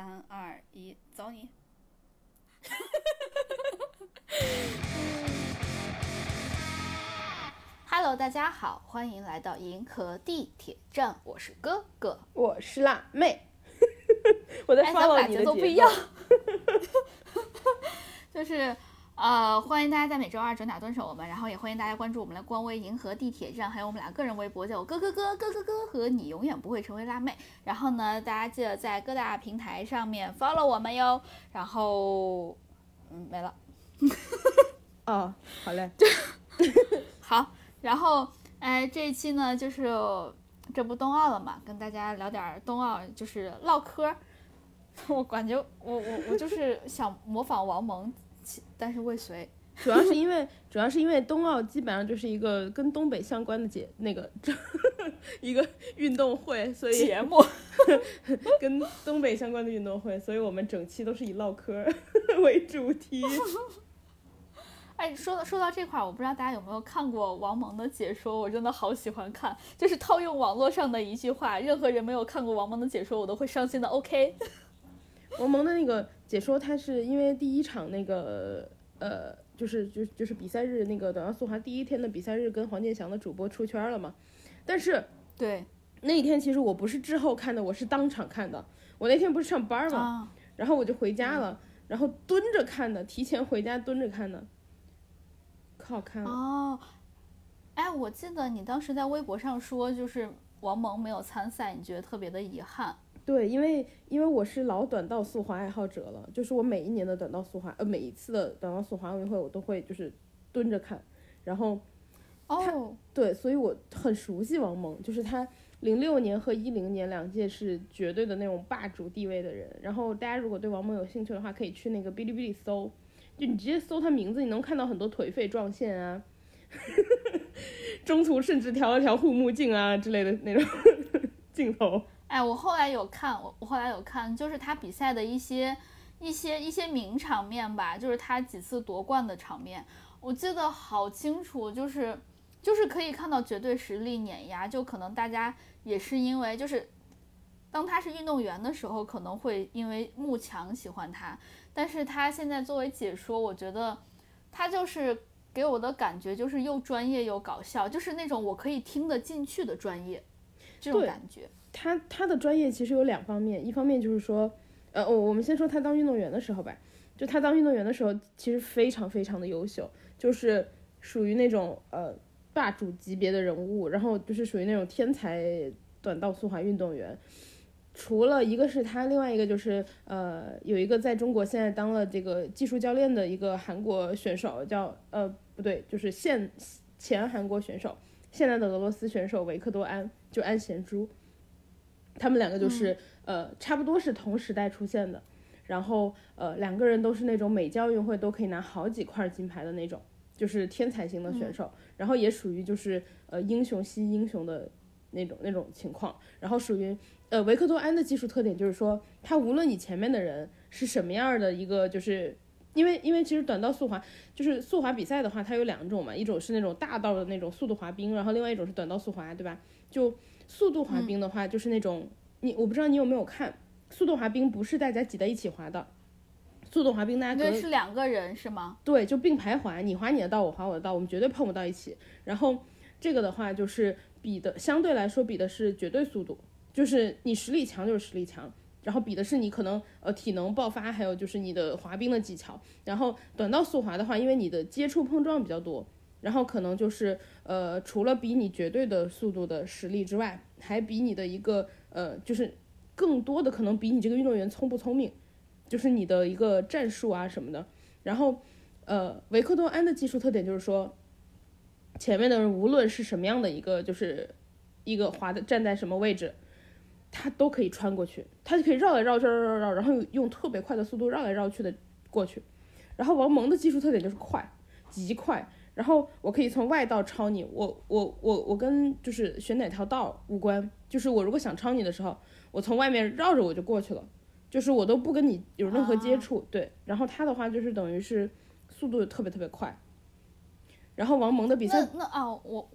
三二一，走你！Hello，大家好，欢迎来到银河地铁站，我是哥哥。我是辣妹，我在哎，咱们 follow 俩你的节节奏不一样。就是呃，欢迎大家在每周二准点蹲守我们，然后也欢迎大家关注我们的官微“银河地铁站”，还有我们俩个人微博，叫我哥哥哥哥哥哥和你永远不会成为辣妹。然后呢，大家记得在各大平台上面 follow 我们哟。然后，嗯，没了。哦，好嘞，好，然后哎，这一期呢，就是这不冬奥了嘛，跟大家聊点儿冬奥，就是唠嗑儿。我感觉我我我就是想模仿王蒙，其但是未遂。主要是因为主要是因为冬奥基本上就是一个跟东北相关的节那个 一个运动会，所以节目。跟东北相关的运动会，所以我们整期都是以唠嗑儿 为主题。哎，说到说到这块儿，我不知道大家有没有看过王蒙的解说，我真的好喜欢看。就是套用网络上的一句话，任何人没有看过王蒙的解说，我都会伤心的。OK，王蒙的那个解说，他是因为第一场那个呃，就是就就是比赛日那个短道速滑第一天的比赛日，跟黄健翔的主播出圈了嘛。但是对那一天其实我不是之后看的，我是当场看的。我那天不是上班嘛，啊，然后我就回家了，然后蹲着看的，提前回家蹲着看的，可好看了。哦，哎，我记得你当时在微博上说，就是王蒙没有参赛，你觉得特别的遗憾。对，因为因为我是老短道速滑爱好者了，就是我每一年的短道速滑，呃，每一次的短道速滑奥运会我都会就是蹲着看，然后哦，对，所以我很熟悉王蒙，就是他零六年和一零年两届是绝对的那种霸主地位的人。然后大家如果对王蒙有兴趣的话，可以去那个哔哩哔哩搜，就你直接搜他名字，你能看到很多颓废撞线啊，中途甚至调了调护目镜啊之类的那种 镜头。哎，我后来有看，我我后来有看，就是他比赛的一些一些一些名场面吧，就是他几次夺冠的场面，我记得好清楚，就是就是可以看到绝对实力碾压，就可能大家也是因为就是。当他是运动员的时候，可能会因为慕强喜欢他，但是他现在作为解说，我觉得他就是给我的感觉就是又专业又搞笑，就是那种我可以听得进去的专业，这种感觉。他他的专业其实有两方面，一方面就是说，呃，我我们先说他当运动员的时候吧，就他当运动员的时候，其实非常非常的优秀，就是属于那种呃霸主级别的人物，然后就是属于那种天才短道速滑运动员。除了一个是他，另外一个就是呃有一个在中国现在当了这个技术教练的一个韩国选手，叫呃不对，就是现前韩国选手，现在的俄罗斯选手维克多安，就安贤洙。他们两个就是、呃差不多是同时代出现的，然后呃两个人都是那种每届奥运会都可以拿好几块金牌的那种，就是天才型的选手，然后也属于就是呃英雄惜英雄的那种那种情况，然后属于呃维克多安的技术特点就是说，他无论你前面的人是什么样的一个就是。因为因为其实短道速滑就是速滑比赛的话，它有两种嘛，一种是那种大道的那种速度滑冰，然后另外一种是短道速滑，对吧？就速度滑冰的话，就是那种、你我不知道你有没有看，速度滑冰不是大家挤在一起滑的，速度滑冰大家隔对，是两个人是吗？对就并排滑，你滑你的道，我滑我的道，我们绝对碰不到一起。然后这个的话就是比的相对来说比的是绝对速度，就是你实力强就是实力强。然后比的是你可能呃体能爆发，还有就是你的滑冰的技巧。然后短道速滑的话，因为你的接触碰撞比较多，然后可能就是呃除了比你绝对的速度的实力之外，还比你的一个呃就是更多的可能比你这个运动员聪不聪明，就是你的一个战术啊什么的。然后呃维克多安的技术特点就是说，前面的人无论是什么样的一个就是一个滑的站在什么位置。他都可以穿过去，他就可以绕来绕去，绕绕绕，然后用特别快的速度绕来绕去的过去。然后王蒙的技术特点就是快，极快。然后我可以从外道超你，我我我我跟就是选哪条道无关，就是我如果想超你的时候，我从外面绕着我就过去了，就是我都不跟你有任何接触。对，然后他的话就是等于是速度特别特别快。然后王蒙的比赛那那啊，我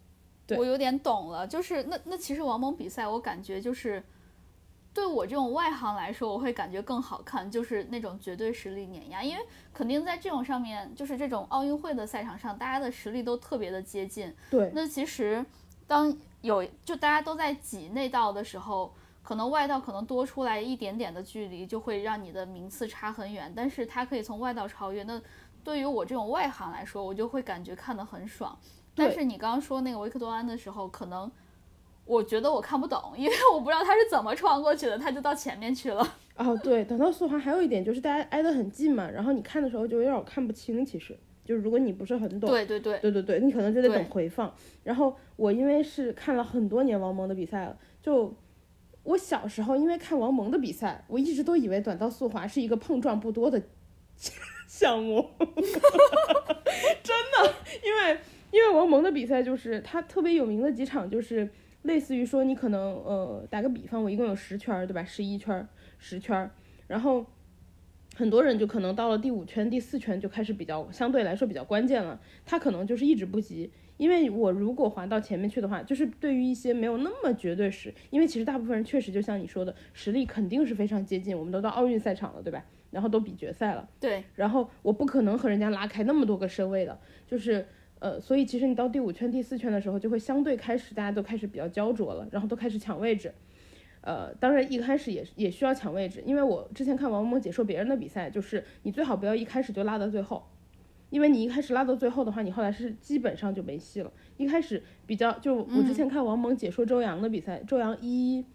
对我有点懂了，就是那那其实王蒙比赛，我感觉就是对我这种外行来说，我会感觉更好看，就是那种绝对实力碾压，因为肯定在这种上面，就是这种奥运会的赛场上，大家的实力都特别的接近。对，那其实当有就大家都在挤内道的时候，可能外道可能多出来一点点的距离，就会让你的名次差很远。但是它可以从外道超越，那对于我这种外行来说，我就会感觉看得很爽。但是你刚刚说那个维克多安的时候，可能。我觉得我看不懂，因为我不知道他是怎么穿过去的，他就到前面去了。哦，对，短道速滑还有一点就是大家挨得很近嘛，然后你看的时候就有点看不清，其实就是如果你不是很懂，对对对，对对对，你可能就得等回放。然后我因为是看了很多年王蒙的比赛了，就我小时候因为看王蒙的比赛，我一直都以为短道速滑是一个碰撞不多的 项目，真的，因为因为王蒙的比赛就是他特别有名的几场就是。类似于说，你可能呃，打个比方，我一共有十圈，对吧？十一圈，十圈，然后很多人就可能到了第五圈、第四圈就开始比较相对来说比较关键了。他可能就是一直不急，因为我如果滑到前面去的话，就是对于一些没有那么绝对实，因为其实大部分人确实就像你说的，实力肯定是非常接近。我们都到奥运赛场了，对吧？然后都比决赛了，对。然后我不可能和人家拉开那么多个身位的，就是。呃，所以其实你到第五圈、第四圈的时候，就会相对开始，大家都开始比较焦灼了，然后都开始抢位置。呃，当然一开始也也需要抢位置，因为我之前看王蒙解说别人的比赛，就是你最好不要一开始就拉到最后，因为你一开始拉到最后的话，你后来是基本上就没戏了。一开始比较，就我之前看王蒙解说周洋的比赛，周洋一，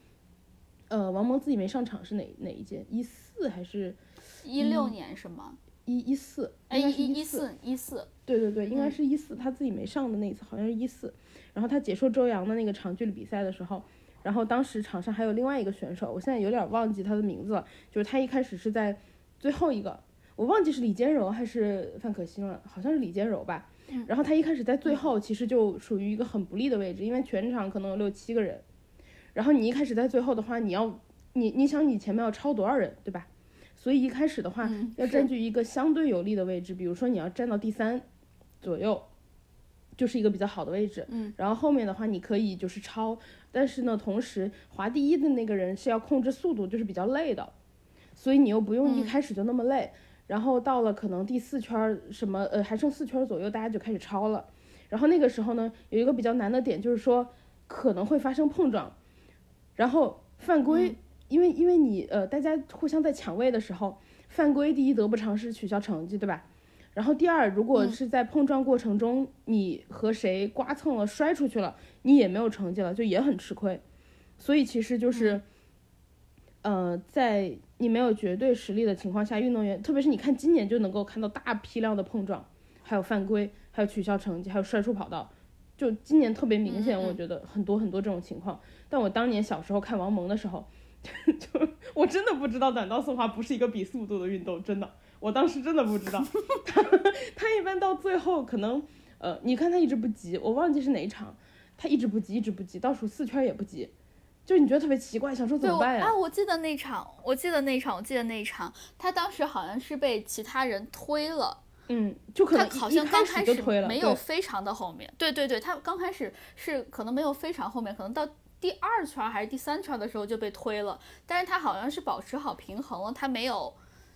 呃，王蒙自己没上场是哪哪一届？一四还是？一六年是吗？一一四，哎，一一四一四，对对对，应该是一四，他自己没上的那一次好像是一四，然后他解说周洋的那个长距离比赛的时候，然后当时场上还有另外一个选手，我现在有点忘记他的名字了，就是他一开始是在最后一个，我忘记是李坚柔还是范可新了，好像是李坚柔吧，然后他一开始在最后其实就属于一个很不利的位置，因为全场可能有六七个人，然后你一开始在最后的话，你要你你想你前面要超多少人，对吧？所以一开始的话，要占据一个相对有利的位置，比如说你要站到第三左右，就是一个比较好的位置。嗯，然后后面的话你可以就是超，但是呢，同时滑第一的那个人是要控制速度，就是比较累的，所以你又不用一开始就那么累。然后到了可能第四圈什么呃还剩四圈左右，大家就开始超了。然后那个时候呢，有一个比较难的点就是说可能会发生碰撞，然后犯规。因为因为你呃，大家互相在抢位的时候，犯规第一得不偿失，取消成绩，对吧？然后第二，如果是在碰撞过程中，你和谁刮蹭了，摔出去了，你也没有成绩了，就也很吃亏。所以其实就是，呃，在你没有绝对实力的情况下，运动员，特别是你看今年就能够看到大批量的碰撞，还有犯规，还有取消成绩，还有摔出跑道，就今年特别明显，我觉得很多很多这种情况。但我当年小时候看王蒙的时候。就我真的不知道短道速滑不是一个比速度的运动，真的，我当时真的不知道。他 他一般到最后可能，呃，你看他一直不急，我忘记是哪一场，他一直不急，一直不急，倒数四圈也不急，就你觉得特别奇怪，想说怎么办呀？啊，我记得那场，我记得那场，我记得那场，他当时好像是被其他人推了，嗯，就可能他好像刚开始推了，没有非常的后面，对对对，他刚开始是可能没有非常后面，可能到。第二圈还是第三圈的时候就被推了，但是他好像是保持好平衡了，他没有，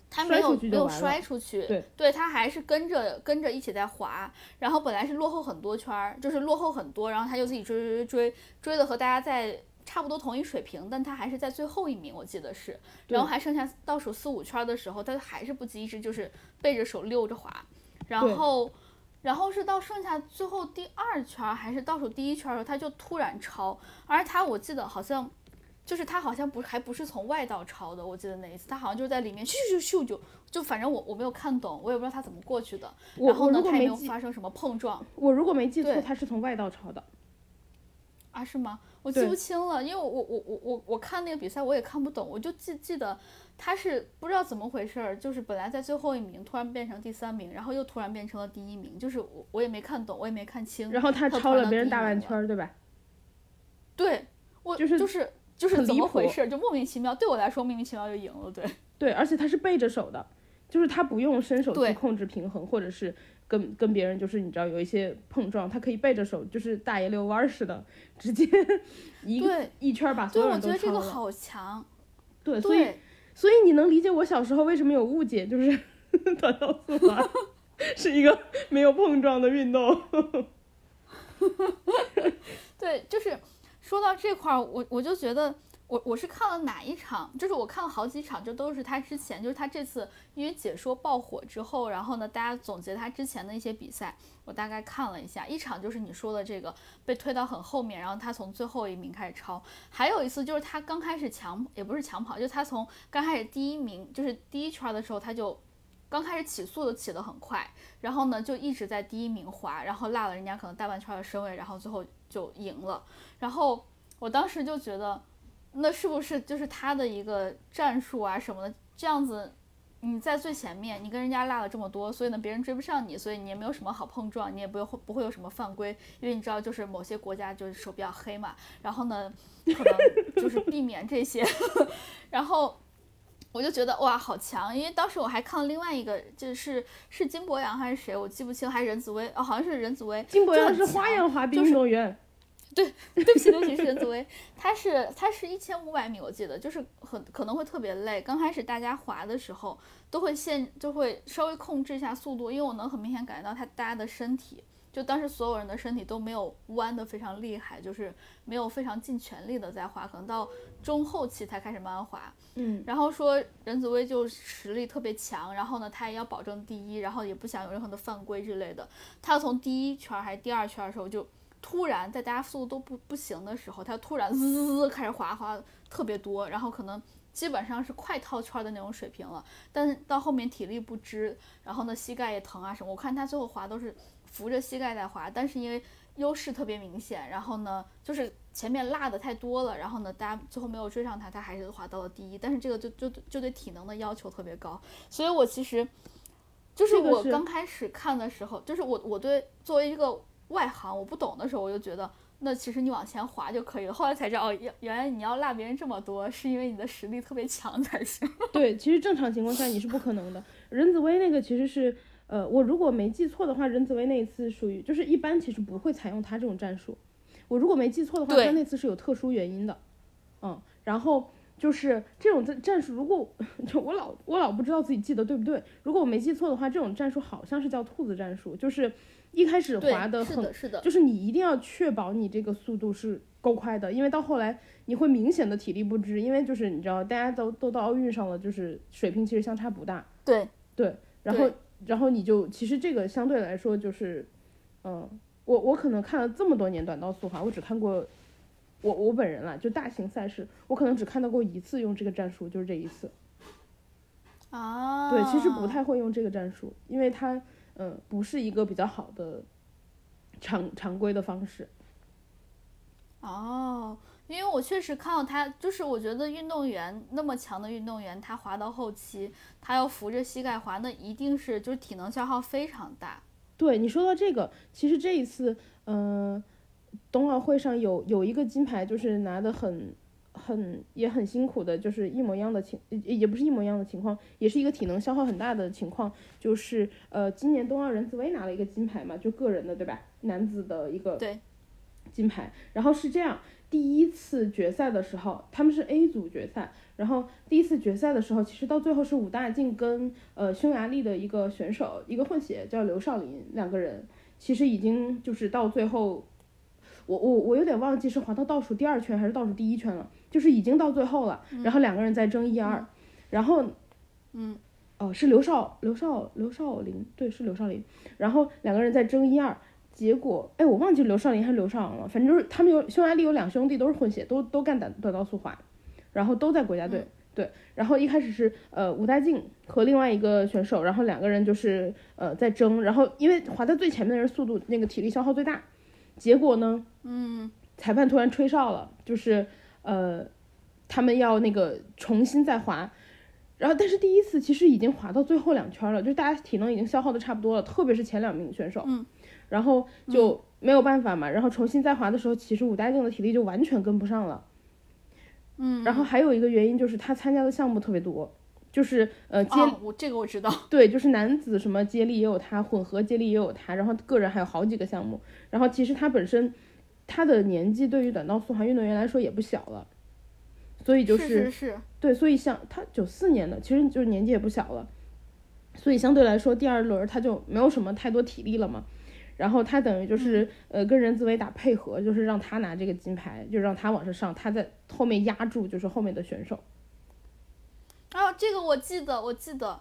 他没有没有摔出去，对，对他还是跟着跟着一起在滑，然后本来是落后很多圈，就是落后很多，然后他就自己追追追追追的和大家在差不多同一水平，但他还是在最后一名，我记得是，然后还剩下倒数四五圈的时候，他还是不及，一直就是背着手溜着滑，然后。然后是到剩下最后第二圈还是倒数第一圈的时候，他就突然超，而他我记得好像，就是他好像不还不是从外道超的，我记得那一次他好像就在里面咻咻咻就就反正我我没有看懂，我也不知道他怎么过去的。然后呢，他也没有发生什么碰撞。我如果没记错，他是从外道超的。啊？是吗？我记不清了，因为我我我我我我看那个比赛我也看不懂，我就记记得。他是不知道怎么回事儿，就是本来在最后一名，突然变成第三名，然后又突然变成了第一名，就是我我也没看懂，我也没看清。然后他超了别人大半圈，对吧？对，我就是就是就是怎么回事？就莫名其妙，对我来说莫名其妙就赢了，对。对，而且他是背着手的，就是他不用伸手去控制平衡，或者是跟跟别人就是你知道有一些碰撞，他可以背着手，就是大爷遛弯似的，直接 一个一圈把所有人都超了。对，我觉得这个好强。对，所以对，所以你能理解我小时候为什么有误解，就是短道速滑是一个没有碰撞的运动。对，就是说到这块儿，我我就觉得我我是看了哪一场，就是我看了好几场，就都是他之前，就是他这次因为解说爆火之后，然后呢，大家总结他之前的一些比赛，我大概看了一下，一场就是你说的这个被推到很后面，然后他从最后一名开始超，还有一次就是他刚开始抢，也不是抢跑，就他从刚开始第一名，就是第一圈的时候他就。刚开始起速的起得很快，然后呢就一直在第一名滑，然后落了人家可能大半圈的身位，然后最后就赢了。然后我当时就觉得，那是不是就是他的一个战术啊什么的？这样子你在最前面，你跟人家落了这么多，所以呢别人追不上你，所以你也没有什么好碰撞，你也不会不会有什么犯规，因为你知道就是某些国家就是手比较黑嘛，然后呢可能就是避免这些，然后。我就觉得哇，好强！因为当时我还看了另外一个，就是是金博洋还是谁，我记不清，还是任子威哦，好像是任子威。金博洋是花样滑冰运动员。对，对不起，对不起，是任子威。他是他是一千五百米，我记得就是很可能会特别累。刚开始大家滑的时候都会限，就会稍微控制一下速度，因为我能很明显感觉到他大家的身体。就当时所有人的身体都没有弯的非常厉害，就是没有非常尽全力的在滑，可能到中后期才开始慢慢滑。嗯，然后说任子威就实力特别强，然后呢他也要保证第一，然后也不想有任何的犯规之类的。他从第一圈还是第二圈的时候，就突然在大家速度都不不行的时候，他突然滋滋滋开始滑滑特别多，然后可能基本上是快套圈的那种水平了。但是到后面体力不支，然后呢膝盖也疼啊什么，我看他最后滑都是。扶着膝盖在滑，但是因为优势特别明显，然后呢，就是前面落的太多了，然后呢，大家最后没有追上他，他还是滑到了第一。但是这个就就就对体能的要求特别高，所以我其实就是我刚开始看的时候，就是我我对作为一个外行我不懂的时候，我就觉得那其实你往前滑就可以了。后来才知道哦，原来你要落别人这么多，是因为你的实力特别强才行。对，其实正常情况下你是不可能的。任子威那个其实是。呃，我如果没记错的话，任子威那一次属于就是一般其实不会采用他这种战术。我如果没记错的话，他那次是有特殊原因的。嗯，然后就是这种战战术，如果 就我老我老不知道自己记得对不对。如果我没记错的话，这种战术好像是叫兔子战术，就是一开始滑的很，是的，就是你一定要确保你这个速度是够快的，因为到后来你会明显的体力不支，因为就是你知道大家都都到奥运上了，就是水平其实相差不大。对对，然后。然后你就其实这个相对来说就是，嗯，我我可能看了这么多年短道速滑，我只看过我我本人啦，就大型赛事，我可能只看到过一次用这个战术，就是这一次。啊，对，其实不太会用这个战术，因为它嗯不是一个比较好的常常规的方式。哦。因为我确实看到他，就是我觉得运动员那么强的运动员，他滑到后期，他要扶着膝盖滑，那一定是就是体能消耗非常大。对你说到这个，其实这一次，嗯，冬奥会上有有一个金牌，就是拿的很很也很辛苦的，就是一模一样的情，也不是一模一样的情况，也是一个体能消耗很大的情况，就是呃，今年冬奥任子威拿了一个金牌嘛，就个人的对吧？男子的一个对金牌，然后是这样。第一次决赛的时候，他们是 A 组决赛，然后第一次决赛的时候，其实到最后是武大靖跟呃匈牙利的一个选手，一个混血叫刘少林，两个人其实已经就是到最后，我我我有点忘记是滑到倒数第二圈还是倒数第一圈了，就是已经到最后了，然后两个人在争一二，然后，嗯，哦是刘少刘少刘少林，对是刘少林，然后两个人在争一二。结果，哎，我忘记刘少林还是刘少昂了，反正就是他们有匈牙利有两兄弟都是混血，都都干短短道速滑，然后都在国家队，对，然后一开始是呃武大靖和另外一个选手，然后两个人就是呃在争，然后因为滑在最前面的人速度那个体力消耗最大，结果呢，嗯，裁判突然吹哨了，就是呃他们要那个重新再滑，然后但是第一次其实已经滑到最后两圈了，就是大家体能已经消耗的差不多了，特别是前两名选手，嗯。然后就没有办法嘛，然后重新再滑的时候，其实武大靖的体力就完全跟不上了。嗯，然后还有一个原因就是他参加的项目特别多，就是呃接我这个我知道，对，就是男子什么接力也有他，混合接力也有他，然后个人还有好几个项目。然后其实他本身他的年纪对于短道速滑运动员来说也不小了，所以就是是是对，所以像他九四年的，其实就是年纪也不小了，所以相对来说第二轮他就没有什么太多体力了嘛。然后他等于就是呃跟任兹维打配合，就是让他拿这个金牌，就让他往上上，他在后面压住就是后面的选手。啊，这个我记得，我记得，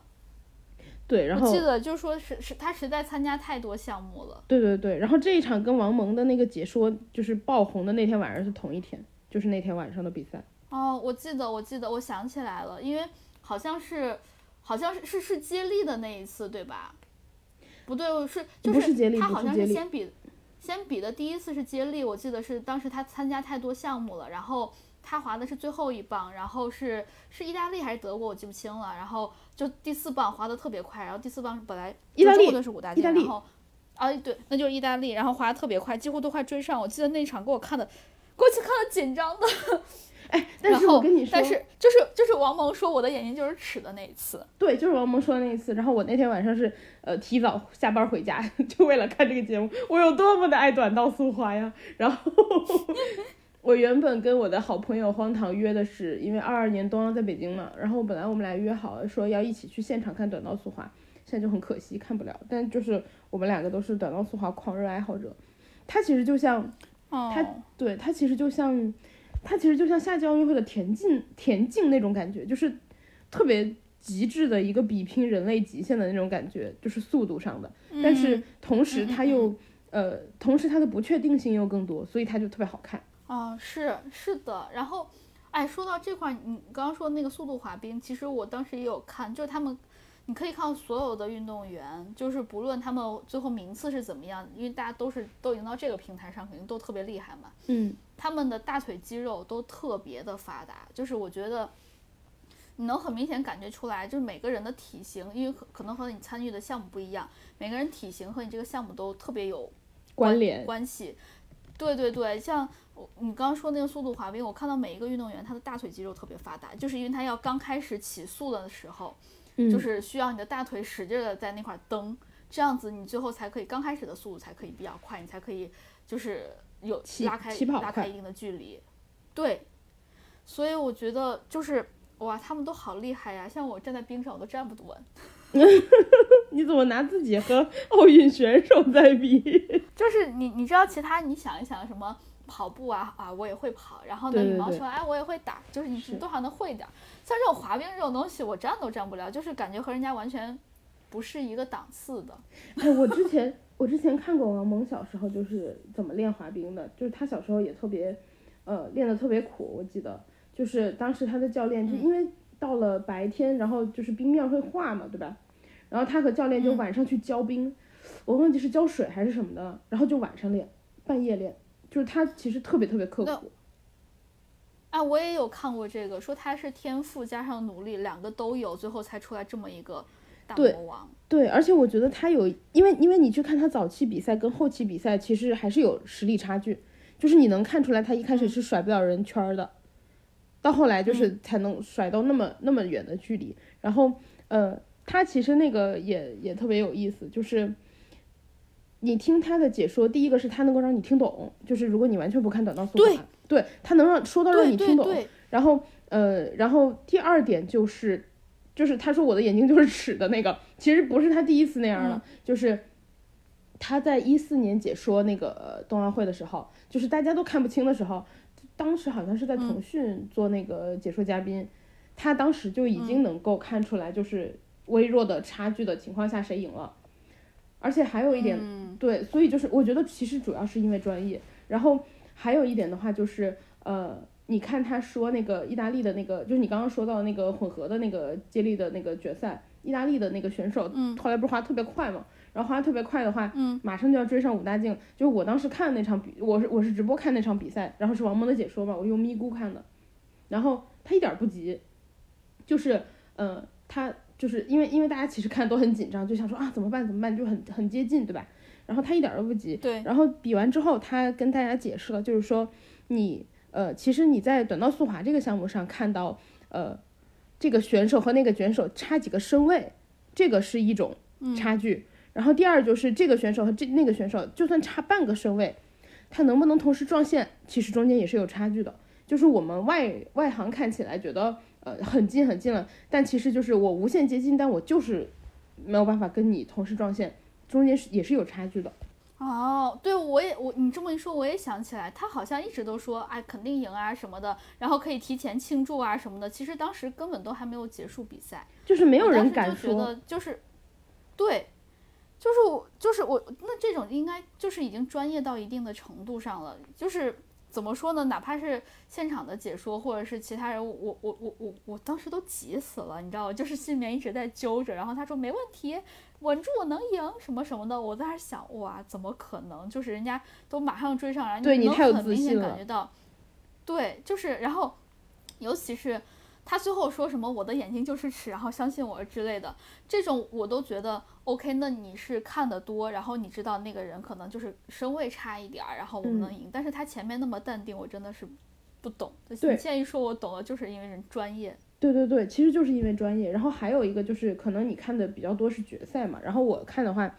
对，然后我记得就是说是是他实在参加太多项目了。对对对，然后这一场跟王蒙的那个解说就是爆红的那天晚上是同一天，就是那天晚上的比赛。哦，我记得，我记得，我想起来了，因为好像是，好像是是是接力的那一次，对吧？不对，是就不是他好像是先比先比的第一次是接力，我记得是当时他参加太多项目了，然后他滑的是最后一棒，然后是是意大利还是德国，我记不清了，然后就第四棒滑的特别快，然后第四棒本来意大利是五大件，然后啊对，那就是意大利，然后滑的特别快，几乎都快追上，我记得那场给我看的。过去看的紧张的，哎但是我跟你说，但是就是就是王蒙说我的眼睛就是尺的那一次，对，就是王蒙说的那一次。然后我那天晚上是呃提早下班回家，就为了看这个节目。我有多么的爱短道速滑呀！然后我原本跟我的好朋友荒唐约的是，因为二二年冬奥在北京嘛，然后本来我们俩约好了说要一起去现场看短道速滑，现在就很可惜看不了。但就是我们两个都是短道速滑狂热爱好者，他其实就像他，对，他其实就像，他其实就像夏季奥运会的田径田径那种感觉，就是特别极致的一个比拼人类极限的那种感觉，就是速度上的。但是同时他又、呃，同时他的不确定性又更多，所以他就特别好看。啊，是是的，然后，哎，说到这块儿，你刚刚说那个速度滑冰，其实我当时也有看，就是他们，你可以看到所有的运动员，就是不论他们最后名次是怎么样，因为大家都是都已经到这个平台上，肯定都特别厉害嘛，嗯，他们的大腿肌肉都特别的发达，就是我觉得。你能很明显感觉出来，就是每个人的体型，因为可可能和你参与的项目不一样，每个人体型和你这个项目都特别有关联。关系。对对对，像我你刚刚说那个速度滑冰，我看到每一个运动员他的大腿肌肉特别发达，就是因为他要刚开始起速的时候，嗯就是需要你的大腿使劲的在那块儿蹬，这样子你最后才可以刚开始的速度才可以比较快，你才可以就是有拉开拉开一定的距离。对，所以我觉得就是哇，他们都好厉害呀！像我站在冰上我都站不稳。你怎么拿自己和奥运选手在比？就是你，你知道其他，你想一想什么跑步啊啊，我也会跑，然后呢羽毛球，哎，我也会打，就是你是多少能会一点儿。像这种滑冰这种东西，我站都站不了，就是感觉和人家完全不是一个档次的。哎，我之前 我之前看过王蒙小时候就是怎么练滑冰的，就是他小时候也特别，呃，练的特别苦。我记得就是当时他的教练就因为到了白天，然后就是冰面会化嘛，对吧？然后他和教练就嗯晚上去浇冰，我忘记是浇水还是什么的，然后就晚上练，半夜练，就是他其实特别特别刻苦。啊，我也有看过这个，说他是天赋加上努力，两个都有，最后才出来这么一个大魔王。对，而且我觉得他有，因为因为你去看他早期比赛跟后期比赛，其实还是有实力差距，就是你能看出来他一开始是甩不了人圈儿的，到后来就是才能甩到那么那么远的距离。然后呃，他其实那个也也特别有意思，就是你听他的解说，第一个是他能够让你听懂，就是如果你完全不看短道速滑，对他能让说到让你听懂。对对，然后呃，然后第二点就是，就是他说我的眼睛就是尺的那个，其实不是他第一次那样了，就是他在一四年解说那个呃冬奥会的时候，就是大家都看不清的时候，当时好像是在腾讯做那个解说嘉宾，他当时就已经能够看出来，就是微弱的差距的情况下谁赢了，而且还有一点，嗯。对，所以就是我觉得其实主要是因为专业，然后还有一点的话就是呃，你看他说那个意大利的那个，就是你刚刚说到那个混合的那个接力的那个决赛，意大利的那个选手，嗯。后来不是滑特别快嘛，然后滑特别快的话，嗯，马上就要追上武大靖，就是我当时看那场比，我是我是直播看那场比赛，然后是王蒙的解说嘛，我用咪咕看的，然后他一点儿不急，就是呃他就是因为因为大家其实看都很紧张，就想说啊怎么办怎么办，就很很接近对吧？然后他一点儿都不急，对，然后比完之后，他跟大家解释了，就是说你呃，其实你在短道速滑这个项目上看到呃，这个选手和那个选手差几个身位，这个是一种差距。然后第二就是这个选手和这那个选手，就算差半个身位，他能不能同时撞线，其实中间也是有差距的。就是我们外外行看起来觉得呃很近很近了，但其实就是我无限接近，但我就是没有办法跟你同时撞线，中间是也是有差距的。哦，对，我也我你这么一说，我也想起来，他好像一直都说，哎，肯定赢啊什么的，然后可以提前庆祝啊什么的。其实当时根本都还没有结束比赛，就是没有人敢说。觉得就是，对，就是我就是我，那这种应该就是已经专业到一定的程度上了。就是怎么说呢？哪怕是现场的解说，或者是其他人，我我我我我当时都急死了，你知道吗？就是心里面一直在揪着。然后他说没问题。稳住，我能赢什么什么的，我在那想，哇，怎么可能？就是人家都马上追上来，你能很明显感觉到，对，就是，然后，尤其是他最后说什么“我的眼睛就是尺”，然后相信我之类的，这种我都觉得 OK。那你是看得多，然后你知道那个人可能就是身位差一点儿，然后我们能赢。但是他前面那么淡定，我真的是不懂。你现在一说，我懂了，就是因为人专业。对对对，其实就是因为专业，然后还有一个就是可能你看的比较多是决赛嘛，然后我看的话，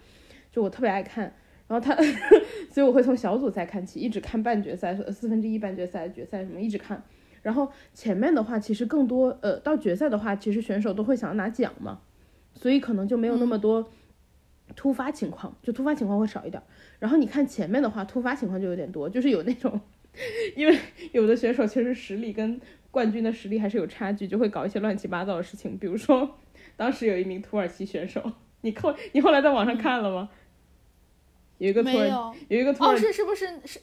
就我特别爱看，然后他，所以我会从小组赛看起，一直看半决赛、四分之一半决赛、决赛什么一直看，然后前面的话其实更多，呃，到决赛的话，其实选手都会想要拿奖嘛，所以可能就没有那么多突发情况，就突发情况会少一点，然后你看前面的话，突发情况就有点多，就是有那种，因为有的选手其实实力跟。冠军的实力还是有差距，就会搞一些乱七八糟的事情。比如说，当时有一名土耳其选手，你后你后来在网上看了吗？有一个土耳有一个土耳哦，是是不是是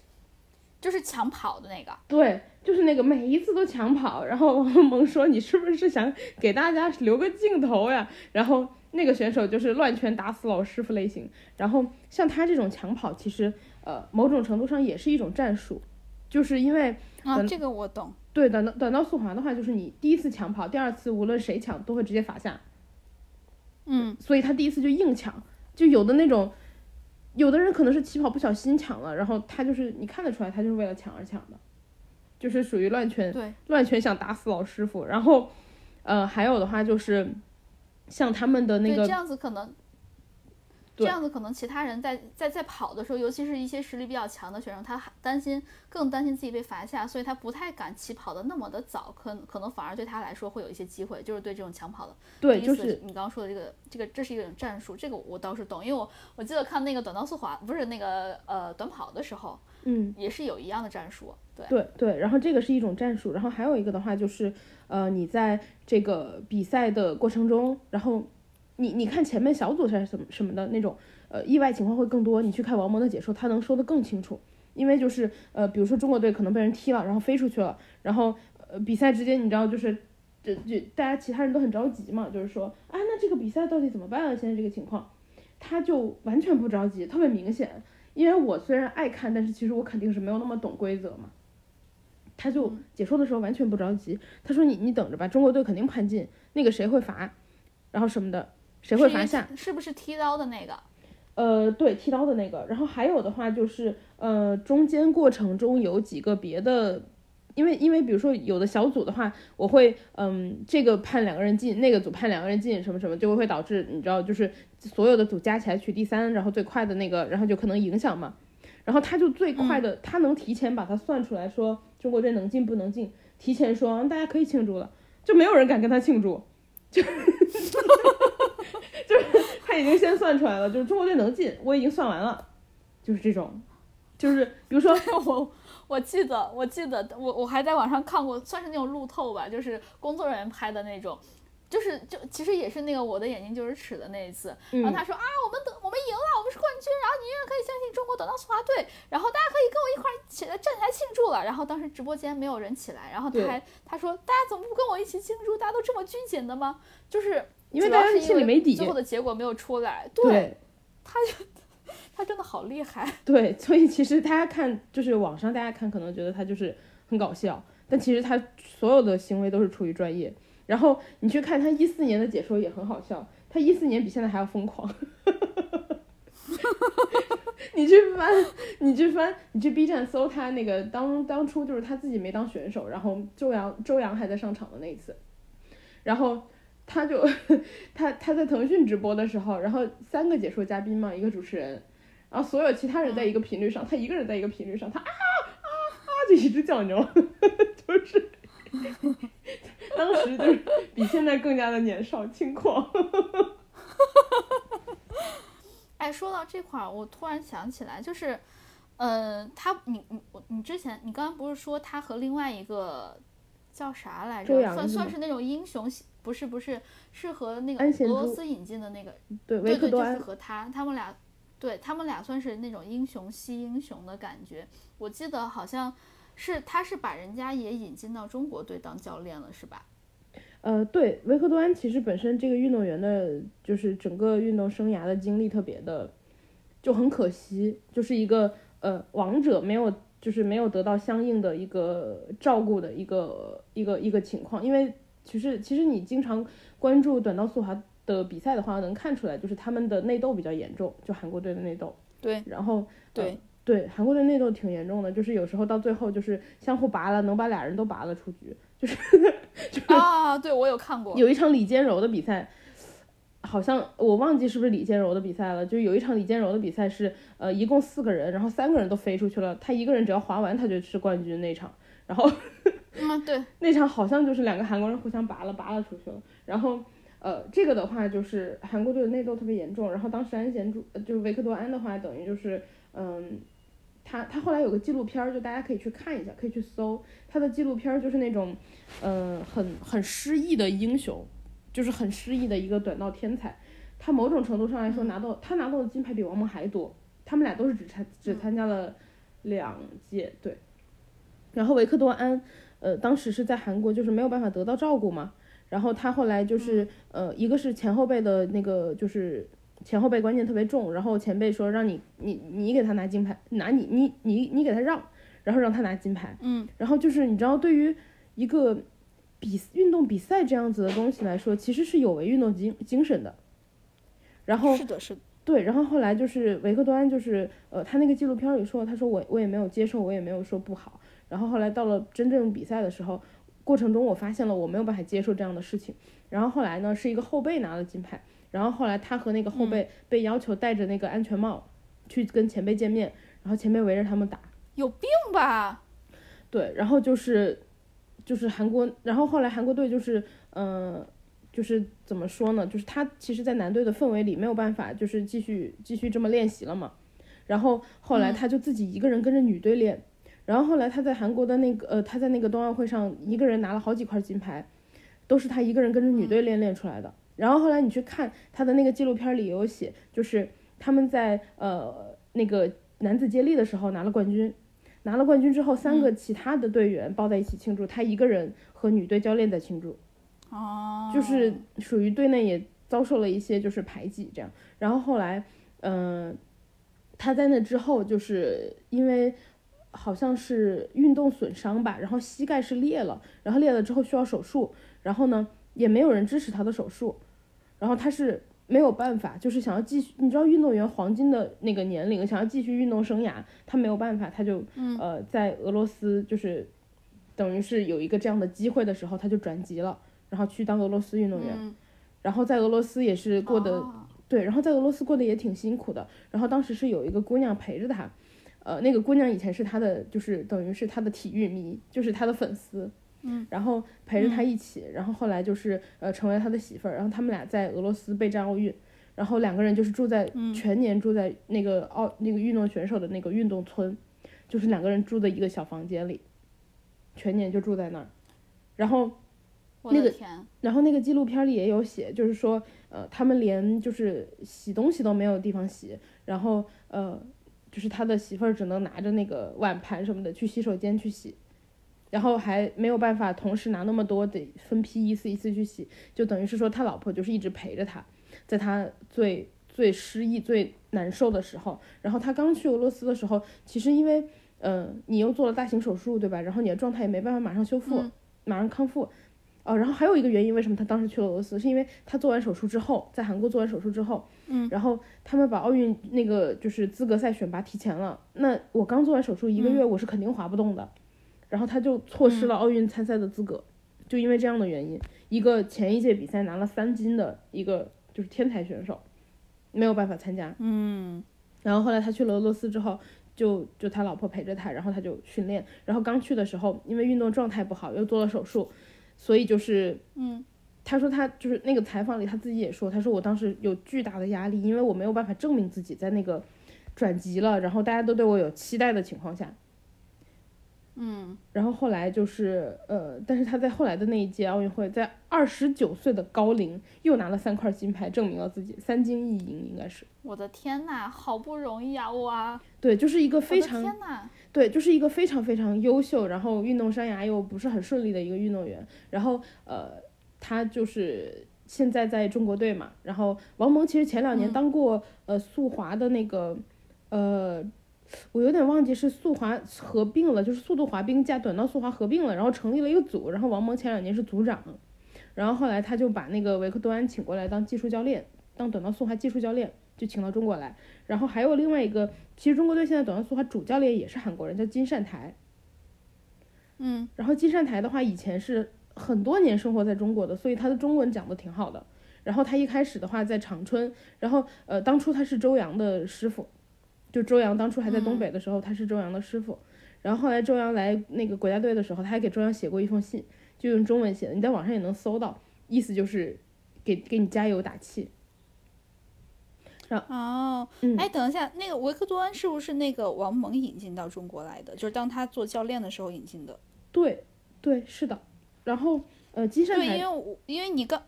就是抢跑的那个？对，就是那个每一次都抢跑。然后王蒙说：“你是不是想给大家留个镜头呀？”然后那个选手就是乱拳打死老师傅类型。然后像他这种抢跑，其实呃某种程度上也是一种战术，就是因为啊，这个我懂。对，短道短道速滑的话，就是你第一次抢跑，第二次无论谁抢都会直接罚下。嗯，所以他第一次就硬抢，就有的那种，有的人可能是起跑不小心抢了，然后他就是你看得出来，他就是为了抢而抢的，就是属于乱拳，对，乱拳想打死老师傅。然后，呃，还有的话就是像他们的那个，这样子可能。这样子可能其他人在在在跑的时候，尤其是一些实力比较强的学生，他担心更担心自己被罚下，所以他不太敢起跑的那么的早，可可能反而对他来说会有一些机会，就是对这种抢跑的。对，就是你刚刚说的这个这个这是一种战术，这个我倒是懂，因为我我记得看那个短道速滑不是那个呃短跑的时候，嗯，也是有一样的战术。对对对，然后这个是一种战术，然后还有一个的话就是呃你在这个比赛的过程中，然后。你你看前面小组赛什么什么的那种，呃，意外情况会更多。你去看王蒙的解说，他能说得更清楚。因为就是呃，比如说中国队可能被人踢了，然后飞出去了，然后呃，比赛之间你知道就是这这大家其他人都很着急嘛，就是说啊，那这个比赛到底怎么办啊？现在这个情况，他就完全不着急，特别明显。因为我虽然爱看，但是其实我肯定是没有那么懂规则嘛。他就解说的时候完全不着急，他说你你等着吧，中国队肯定判进，那个谁会罚，然后什么的。谁会罚下？是不是剃刀的那个？呃，对，剃刀的那个。然后还有的话就是，呃，中间过程中有几个别的，因为因为比如说有的小组的话，我会嗯，这个判两个人进，那个组判两个人进，什么什么，就会导致你知道，就是所有的组加起来取第三，然后最快的那个，然后就可能影响嘛。然后他就最快的，他能提前把它算出来，说中国队能进不能进，提前说大家可以庆祝了，就没有人敢跟他庆祝，就。就是他已经先算出来了，就是中国队能进，我已经算完了，就是这种，就是比如说 我我记得我记得我我还在网上看过，算是那种路透吧，就是工作人员拍的那种，就是就其实也是那个我的眼睛就是尺的那一次，然后他说啊我们得我们赢了，我们是冠军，然后你永远可以相信中国短道速滑队，然后大家可以跟我一块起来站起来庆祝了，然后当时直播间没有人起来，然后他还他说大家怎么不跟我一起庆祝？大家都这么拘谨的吗？就是。因为大家心里没底，最后的结果没有出来。对，他就他真的好厉害。对，所以其实大家看，就是网上大家看，可能觉得他就是很搞笑，但其实他所有的行为都是出于专业。然后你去看他一四年的解说也很好笑，他一四年比现在还要疯狂。你去翻，你去翻，你去 B 站搜他那个当当初就是他自己没当选手，然后周洋周洋还在上场的那一次，然后。他就 他他在腾讯直播的时候，然后三个解说嘉宾嘛，一个主持人，然后所有其他人在一个频率上，他一个人在一个频率上，他啊啊啊就一直叫牛，就是当时就是比现在更加的年少轻狂。哎，说到这块儿，我突然想起来，就是，呃，他，你你我你之前你刚刚不是说他和另外一个叫啥来着？算算是那种英雄系，不是不是，是和那个俄罗斯引进的那个，对，维对对，就是克多安，和他，他们俩，对他们俩算是那种英雄惜英雄的感觉。我记得好像是他是把人家也引进到中国队当教练了，是吧？呃，对，维克多安其实本身这个运动员的，就是整个运动生涯的经历特别的，就很可惜，就是一个呃王者没有，就是没有得到相应的一个照顾的一个一个一个情况。因为其实其实你经常关注短道速滑的比赛的话，能看出来，就是他们的内斗比较严重，就韩国队的内斗。对然后对呃对，韩国队内斗挺严重的，就是有时候到最后就是相互拔了，能把俩人都拔了出局。就是 啊，对我有看过。有一场李坚柔的比赛，好像我忘记是不是李坚柔的比赛了。就是有一场李坚柔的比赛是，呃，一共四个人，然后三个人都飞出去了，他一个人只要滑完他就是冠军那场。然后嗯，对，那场好像就是两个韩国人互相拔了，拔了出去了。然后，呃，这个的话就是韩国队的内斗特别严重。然后当时安贤洙呃就是维克多安的话，等于就是，嗯，他他后来有个纪录片儿，就大家可以去看一下，可以去搜他的纪录片儿，就是那种，嗯、很很失意的英雄，就是很失意的一个短道天才。他某种程度上来说拿到他拿到的金牌比王蒙还多，他们俩都是只参只参加了两届，对。然后维克多安，呃，当时是在韩国，就是没有办法得到照顾嘛。然后他后来就是，呃，一个是前后辈的那个，就是前后辈观念特别重，然后前辈说让你你你给他拿金牌，拿你你你你给他让，然后让他拿金牌。嗯，然后就是你知道，对于一个比运动比赛这样子的东西来说，其实是有违运动精精神的。然后是的，是的。对，然后后来就是维克多安，就是呃，他那个纪录片里说，他说我我也没有接受，我也没有说不好。然后后来到了真正比赛的时候，过程中我发现了我没有办法接受这样的事情。然后后来呢，是一个后辈拿了金牌，然后后来他和那个后辈被要求戴着那个安全帽去跟前辈见面，然后前辈围着他们打。有病吧？对，然后就是就是韩国，然后后来韩国队就是嗯、呃就是怎么说呢？就是他其实，在男队的氛围里没有办法，就是继续继续这么练习了嘛。然后后来他就自己一个人跟着女队练，然后后来他在韩国的那个呃，他在那个冬奥会上一个人拿了好几块金牌，都是他一个人跟着女队练练出来的。然后后来你去看他的那个纪录片里有写，就是他们在呃那个男子接力的时候拿了冠军，拿了冠军之后，三个其他的队员抱在一起庆祝，他一个人和女队教练在庆祝。哦，就是属于队内也遭受了一些就是排挤这样。然后后来，嗯、他在那之后就是因为好像是运动损伤吧，然后膝盖是裂了，然后裂了之后需要手术，然后呢也没有人支持他的手术，然后他是。没有办法，就是想要继续，你知道运动员黄金的那个年龄，想要继续运动生涯，他没有办法，他就、呃在俄罗斯就是等于是有一个这样的机会的时候，他就转籍了。然后去当俄罗斯运动员，嗯然后在俄罗斯也是过得、哦对，然后在俄罗斯过得也挺辛苦的。然后当时是有一个姑娘陪着他，呃，那个姑娘以前是他的，就是等于是他的体育迷，就是他的粉丝，嗯，然后陪着他一起，然后后来就是呃成为他的媳妇儿，然后他们俩在俄罗斯备战奥运，然后两个人就是住在、全年住在那个奥那个运动选手的那个运动村，就是两个人住的一个小房间里，全年就住在那儿，然后。我那个然后那个纪录片里也有写，就是说，呃，他们连就是洗东西都没有地方洗，然后呃，就是他的媳妇儿只能拿着那个碗盘什么的去洗手间去洗，然后还没有办法同时拿那么多，得分批一次一次去洗，就等于是说他老婆就是一直陪着他，在他最最失意、最难受的时候。然后他刚去俄罗斯的时候，其实因为，呃，你又做了大型手术，对吧？然后你的状态也没办法马上修复，马上康复。哦，然后还有一个原因，为什么他当时去了俄罗斯，是因为他做完手术之后，在韩国做完手术之后，嗯，然后他们把奥运那个就是资格赛选拔提前了。那我刚做完手术一个月，我是肯定滑不动的，然后他就错失了奥运参赛的资格，就因为这样的原因，一个前一届比赛拿了三金的一个就是天才选手，没有办法参加。嗯，然后后来他去了俄罗斯之后，就就他老婆陪着他，然后他就训练。然后刚去的时候，因为运动状态不好，又做了手术，所以就是嗯，他说他就是那个采访里他自己也说，他说我当时有巨大的压力，因为我没有办法证明自己在那个转籍了，然后大家都对我有期待的情况下。嗯，然后后来就是呃，但是他在后来的那一届奥运会，在二十九岁的高龄又拿了三块金牌，证明了自己三金一银，应该是我的天呐，好不容易啊！哇，对，就是一个非常天呐，对，就是一个非常非常优秀，然后运动生涯又不是很顺利的一个运动员。然后呃，他就是现在在中国队嘛。然后王蒙其实前两年嗯当过、呃速滑的那个呃，我有点忘记是速滑合并了，就是速度滑冰加短道速滑合并了，然后成立了一个组。然后王蒙前两年是组长，然后后来他就把那个维克多安请过来当技术教练，当短道速滑技术教练，就请到中国来。然后还有另外一个，其实中国队现在短道速滑主教练也是韩国人，叫金善台。嗯，然后金善台的话，以前是很多年生活在中国的，所以他的中文讲的挺好的。然后他一开始的话在长春，然后呃，当初他是周洋的师傅，就周洋当初还在东北的时候，他是周洋的师傅。然后后来周洋来那个国家队的时候，他还给周洋写过一封信，就用中文写的，你在网上也能搜到，意思就是给给你加油打气。哦，嗯哎，等一下，那个维克多安是不是那个王蒙引进到中国来的？就是当他做教练的时候引进的。对，对，是的。然后呃，金善对，因为我因为你刚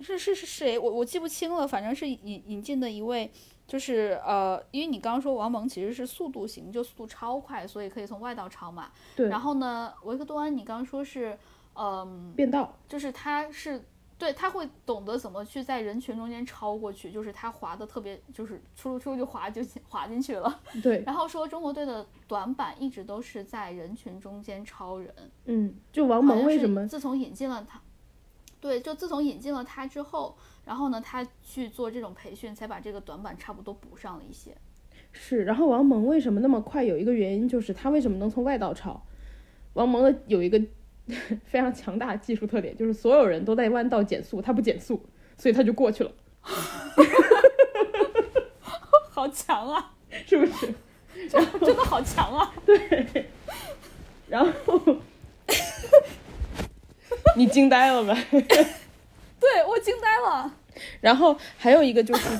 是是是谁，我我记不清了，反正是引引进的一位，就是呃，因为你刚刚说王蒙其实是速度型，就速度超快，所以可以从外道超嘛。对然后呢，维克多安你刚刚说是，嗯、变道，就是他是对他会懂得怎么去在人群中间超过去，就是他滑的特别，就是出出就滑就滑进去了。对，然后说中国队的短板一直都是在人群中间超人。嗯，就王蒙为什么自从引进了他，对，就自从引进了他之后，然后呢，他去做这种培训，才把这个短板差不多补上了一些。是，然后王蒙为什么那么快？有一个原因就是他为什么能从外道超？王蒙的有一个 非常强大的技术特点，就是所有人都在弯道减速，他不减速，所以他就过去了，好强啊！是不是？真的好强啊！对然后 你惊呆了吧？对我惊呆了。然后还有一个就是，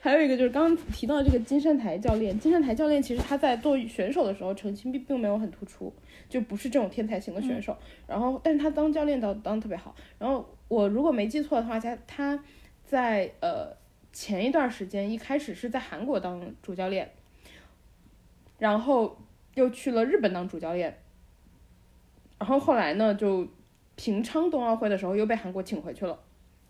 还有一个就是刚刚提到这个金山台教练，金山台教练其实他在做选手的时候成绩并并没有很突出，就不是这种天才型的选手。然后，但是他当教练当当特别好。然后我如果没记错的话，他他在呃前一段时间一开始是在韩国当主教练，然后又去了日本当主教练，然后后来呢就平昌冬奥会的时候又被韩国请回去了，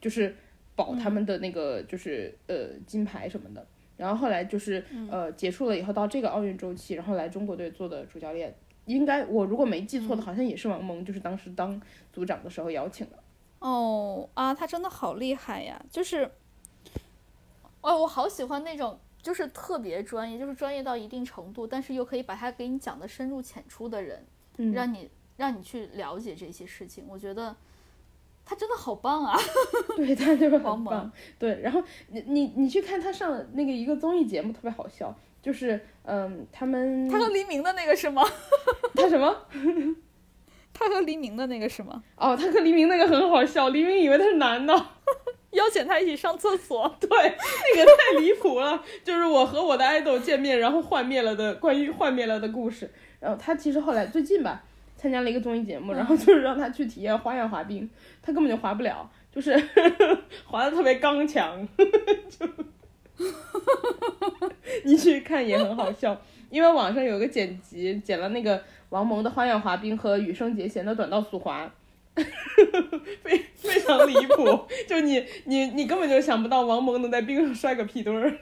就是保他们的那个就是、呃金牌什么的。然后后来就是呃结束了以后到这个奥运周期，然后来中国队做的主教练，应该我如果没记错的，好像也是王蒙，就是当时当组长的时候邀请的。哦啊，他真的好厉害呀！就是，哦，我好喜欢那种就是特别专业，就是专业到一定程度，但是又可以把他给你讲的深入浅出的人，嗯让你让你去了解这些事情。我觉得他真的好棒啊！对他就是王蒙很棒。对，然后你你你去看他上那个一个综艺节目，特别好笑，就是嗯，他们他和黎明的那个是吗？他什么？他和黎明的那个是吗？哦，他和黎明那个很好笑，黎明以为他是男的，邀请他一起上厕所。对，那个太离谱了，就是我和我的爱豆见面，然后幻灭了的关于幻灭了的故事。然后他其实后来最近吧，参加了一个综艺节目，然后就是让他去体验花样滑冰，他根本就滑不了，就是滑的特别刚强，就 你去看也很好笑，因为网上有个剪辑，剪了那个王蒙的花样滑冰和羽生结弦的短道速滑。非非常离谱，就你你你根本就想不到王蒙能在冰上摔个屁墩儿。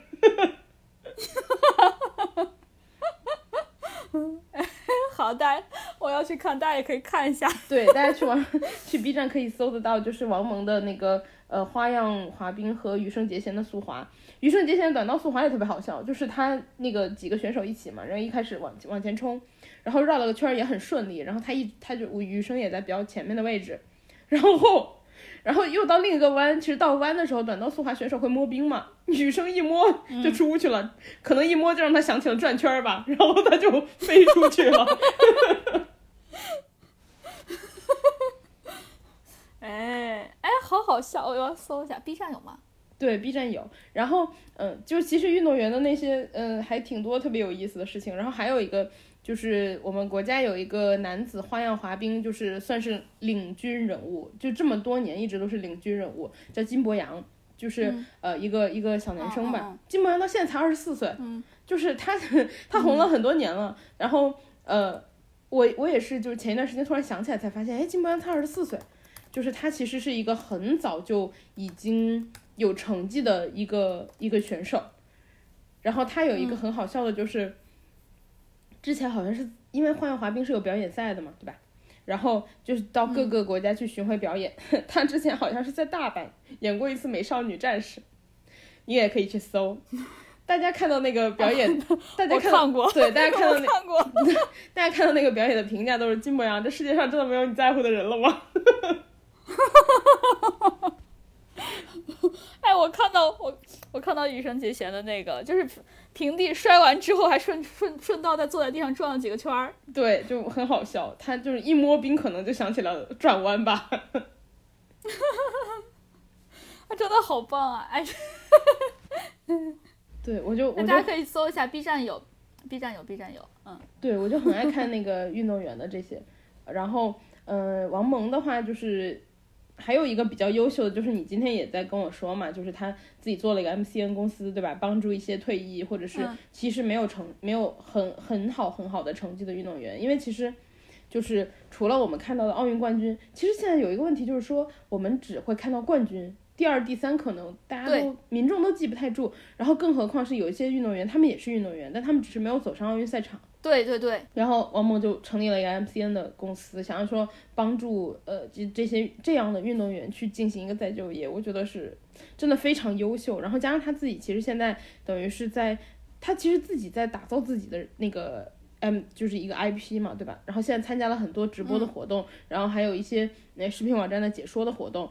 好，大家我要去看，大家也可以看一下。对，大家去网去 B 站可以搜得到，就是王蒙的那个呃花样滑冰和羽生结弦的速滑。羽生结弦的短道速滑也特别好笑，就是他那个几个选手一起嘛，然后一开始往往前冲，然后绕了个圈儿也很顺利，然后他一他就羽生也在比较前面的位置，然后然后又到另一个弯，其实到弯的时候，短道速滑选手会摸冰嘛，女生一摸就出去了，可能一摸就让他想起了转圈儿吧，然后他就飞出去了。哎哎，好好笑！我要搜一下，B 站有吗？对，B 站有。然后，嗯，就其实运动员的那些，嗯，还挺多特别有意思的事情。然后还有一个，就是我们国家有一个男子花样滑冰，就是算是领军人物，就这么多年一直都是领军人物，叫金博洋，就是呃一个一个小男生吧。金博洋到现在才二十四岁，就是 他他红了很多年了。然后，呃，我我也是，就是前一段时间突然想起来才发现，哎，金博洋才二十四岁。就是他其实是一个很早就已经有成绩的一个一个选手，然后他有一个很好笑的，就是之前好像是因为花样滑冰是有表演赛的嘛，对吧？然后就是到各个国家去巡回表演，他之前好像是在大阪演过一次《美少女战士》，你也可以去搜。大家看到那个表演，大家看过，对，大家看到 那，看过，大家看到那个表演的评价都是金博洋，这世界上真的没有你在乎的人了吗？哎，我看到我我看到羽生结弦的那个，就是平地摔完之后，还顺顺顺道再坐在地上转了几个圈儿。对，就很好笑。他就是一摸冰，可能就想起了转弯吧。他真的好棒啊！哎，对我就大家可以搜一下 B 站有，B 站有，B 站有。嗯，对我就很爱看那个运动员的这些。然后，嗯，王蒙的话就是。还有一个比较优秀的，就是你今天也在跟我说嘛，就是他自己做了一个 MCN 公司，对吧？帮助一些退役或者是其实没有成没有很很好很好的成绩的运动员，因为其实就是除了我们看到的奥运冠军，其实现在有一个问题就是说，我们只会看到冠军，第二、第三可能大家都民众都记不太住，然后更何况是有一些运动员，他们也是运动员，但他们只是没有走上奥运赛场。对对对，然后王蒙就成立了一个 MCN 的公司，想要说帮助呃这这些这样的运动员去进行一个再就业，我觉得是真的非常优秀。然后加上他自己，其实现在等于是在他其实自己在打造自己的那个 M 就是一个 IP 嘛，对吧？然后现在参加了很多直播的活动，然后还有一些那视频网站的解说的活动，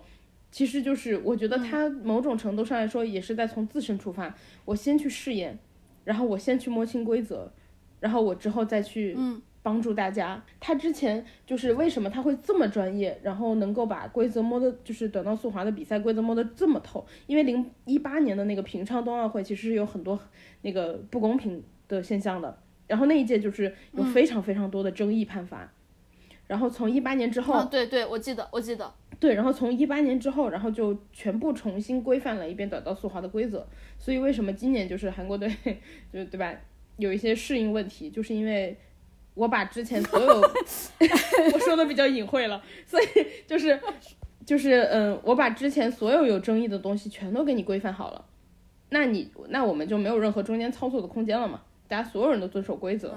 其实就是我觉得他某种程度上来说也是在从自身出发，我先去试验，然后我先去摸清规则。然后我之后再去帮助大家。他之前就是为什么他会这么专业，然后能够把规则摸得，就是短道速滑的比赛规则摸得这么透。因为零一八年的那个平昌冬奥会其实是有很多那个不公平的现象的。然后那一届就是有非常非常多的争议判罚。然后从一八年之后，对对，我记得我记得。对，然后从一八年之后，然后就全部重新规范了一遍短道速滑的规则。所以为什么今年就是韩国队，就对吧？有一些适应问题，就是因为我把之前所有 我说的比较隐晦了，所以就是就是嗯，我把之前所有有争议的东西全都给你规范好了，那你那我们就没有任何中间操作的空间了嘛？大家所有人都遵守规则，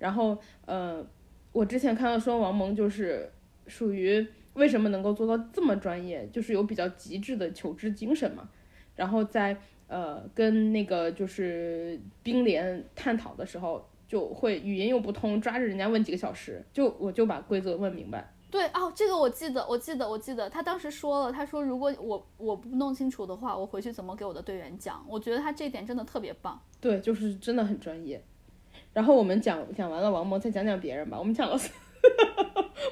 然后呃，我之前看到说王蒙就是属于为什么能够做到这么专业，就是有比较极致的求知精神嘛，然后在。呃，跟那个就是冰联探讨的时候，就会语音又不通，抓着人家问几个小时，就我就把规则问明白。对哦，这个我记得，我记得，我记得他当时说了，他说如果我我不弄清楚的话，我回去怎么给我的队员讲？我觉得他这点真的特别棒。对，就是真的很专业。然后我们讲讲完了王蒙，再讲讲别人吧。我们讲了，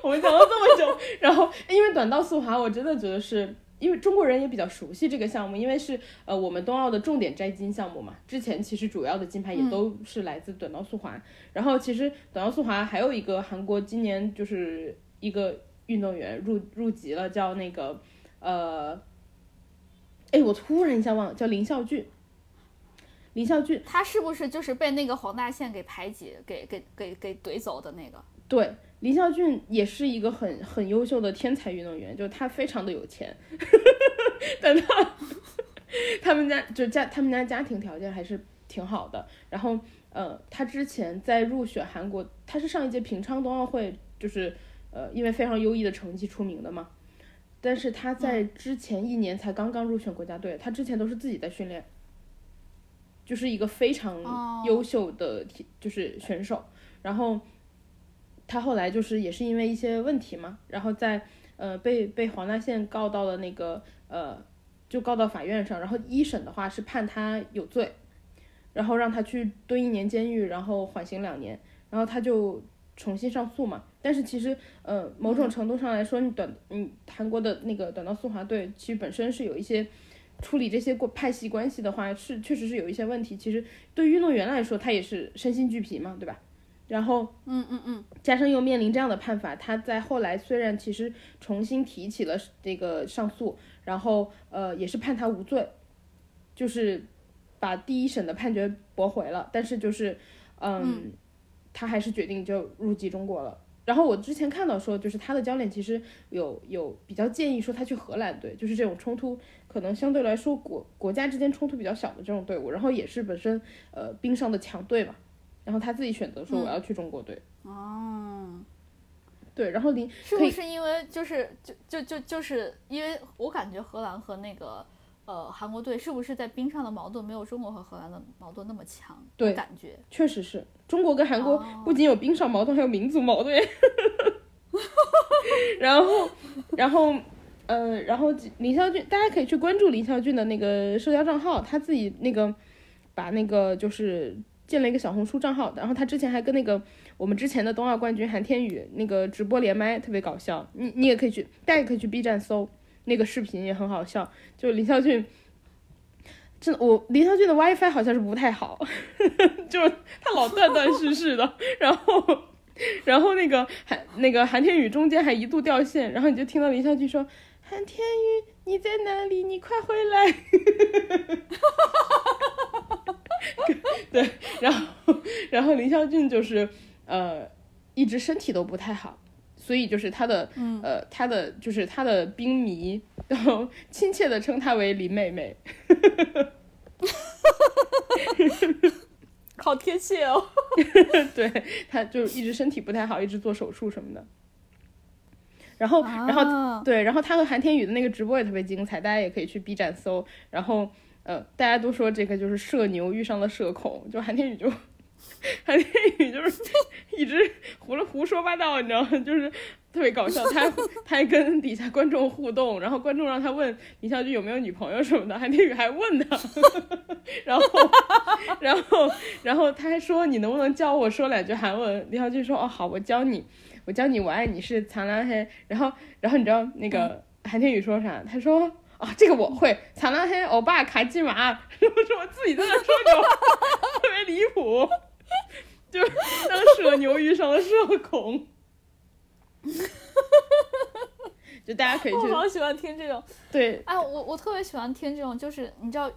我们讲了这么久，然后因为短道速滑，我真的觉得是。因为中国人也比较熟悉这个项目，因为是呃我们冬奥的重点摘金项目嘛。之前其实主要的金牌也都是来自短道速滑。然后其实短道速滑还有一个韩国今年就是一个运动员入入籍了，叫那个呃，哎，我突然一下忘了，叫林孝俊。林孝俊，他是不是就是被那个黄大宪给排挤、给给给给怼走的那个？对。林孝俊也是一个很很优秀的天才运动员，就他非常的有钱，但他他们家就家他们家家庭条件还是挺好的。然后呃，他之前在入选韩国，他是上一届平昌冬奥会就是呃因为非常优异的成绩出名的嘛。但是他在之前一年才刚刚入选国家队，他之前都是自己在训练，就是一个非常优秀的就是选手。然后。他后来就是也是因为一些问题嘛，然后在呃被被黄大宪告到了那个呃就告到法院上，然后一审的话是判他有罪，然后让他去蹲一年监狱，然后缓刑两年，然后他就重新上诉嘛。但是其实呃某种程度上来说，你短嗯韩国的那个短道速滑队其实本身是有一些。处理这些过派系关系的话，是确实是有一些问题。其实对于运动员来说，他也是身心俱疲嘛，对吧？然后，嗯嗯嗯，加上又面临这样的判罚，他在后来虽然其实重新提起了这个上诉，然后呃也是判他无罪，就是把第一审的判决驳回了，但是就是嗯，他还是决定就入籍中国了。然后我之前看到说，就是他的教练其实有有比较建议说他去荷兰队，就是这种冲突可能相对来说国国家之间冲突比较小的这种队伍，然后也是本身呃冰上的强队嘛，然后他自己选择说我要去中国队。哦，对，然后林是不是因为就是就就就就是因为我感觉荷兰和那个。呃，韩国队是不是在冰上的矛盾没有中国和荷兰的矛盾那么强？对，感觉确实是中国跟韩国不仅有冰上矛盾，还有民族矛盾。然后，然后，呃，然后林孝俊，大家可以去关注林孝俊的那个社交账号，他自己那个把那个就是建了一个小红书账号，然后他之前还跟那个我们之前的冬奥冠军韩天宇那个直播连麦，特别搞笑。你你也可以去，大家也可以去 B 站搜。那个视频也很好笑，就林孝俊，真的我林孝俊的 WiFi 好像是不太好，就是他老断断续续的，然后然后那个韩那个韩天宇中间还一度掉线，然后你就听到林孝俊说：“韩天宇你在哪里？你快回来！” 对，然后然后林孝俊就是呃一直身体都不太好。所以就是他的，呃，他的就是他的兵迷，然后亲切的称他为林妹妹，好贴切哦。对，他就一直身体不太好，一直做手术什么的。然后，然后，对，然后他和韩天宇的那个直播也特别精彩，大家也可以去 B 站搜。然后，呃，大家都说这个就是社牛遇上了社恐，就韩天宇就。韩天宇就是 一直胡了胡说八道，你知道吗？就是特别搞笑。他他还跟底下观众互动，然后观众让他问李孝俊有没有女朋友什么的，韩天宇还问他，然后然后然后他还说你能不能教我说两句韩文？李孝俊说哦好，我教你，我教你我爱你是藏蓝黑。然后然后你知道那个韩天宇说啥？他说啊这个我会藏蓝黑欧巴卡基玛，然后说我自己在那说着，特别离谱。就是当社牛遇上了社恐，就大家可以去。我好喜欢听这种。对。啊，我我特别喜欢听这种，就是你知道，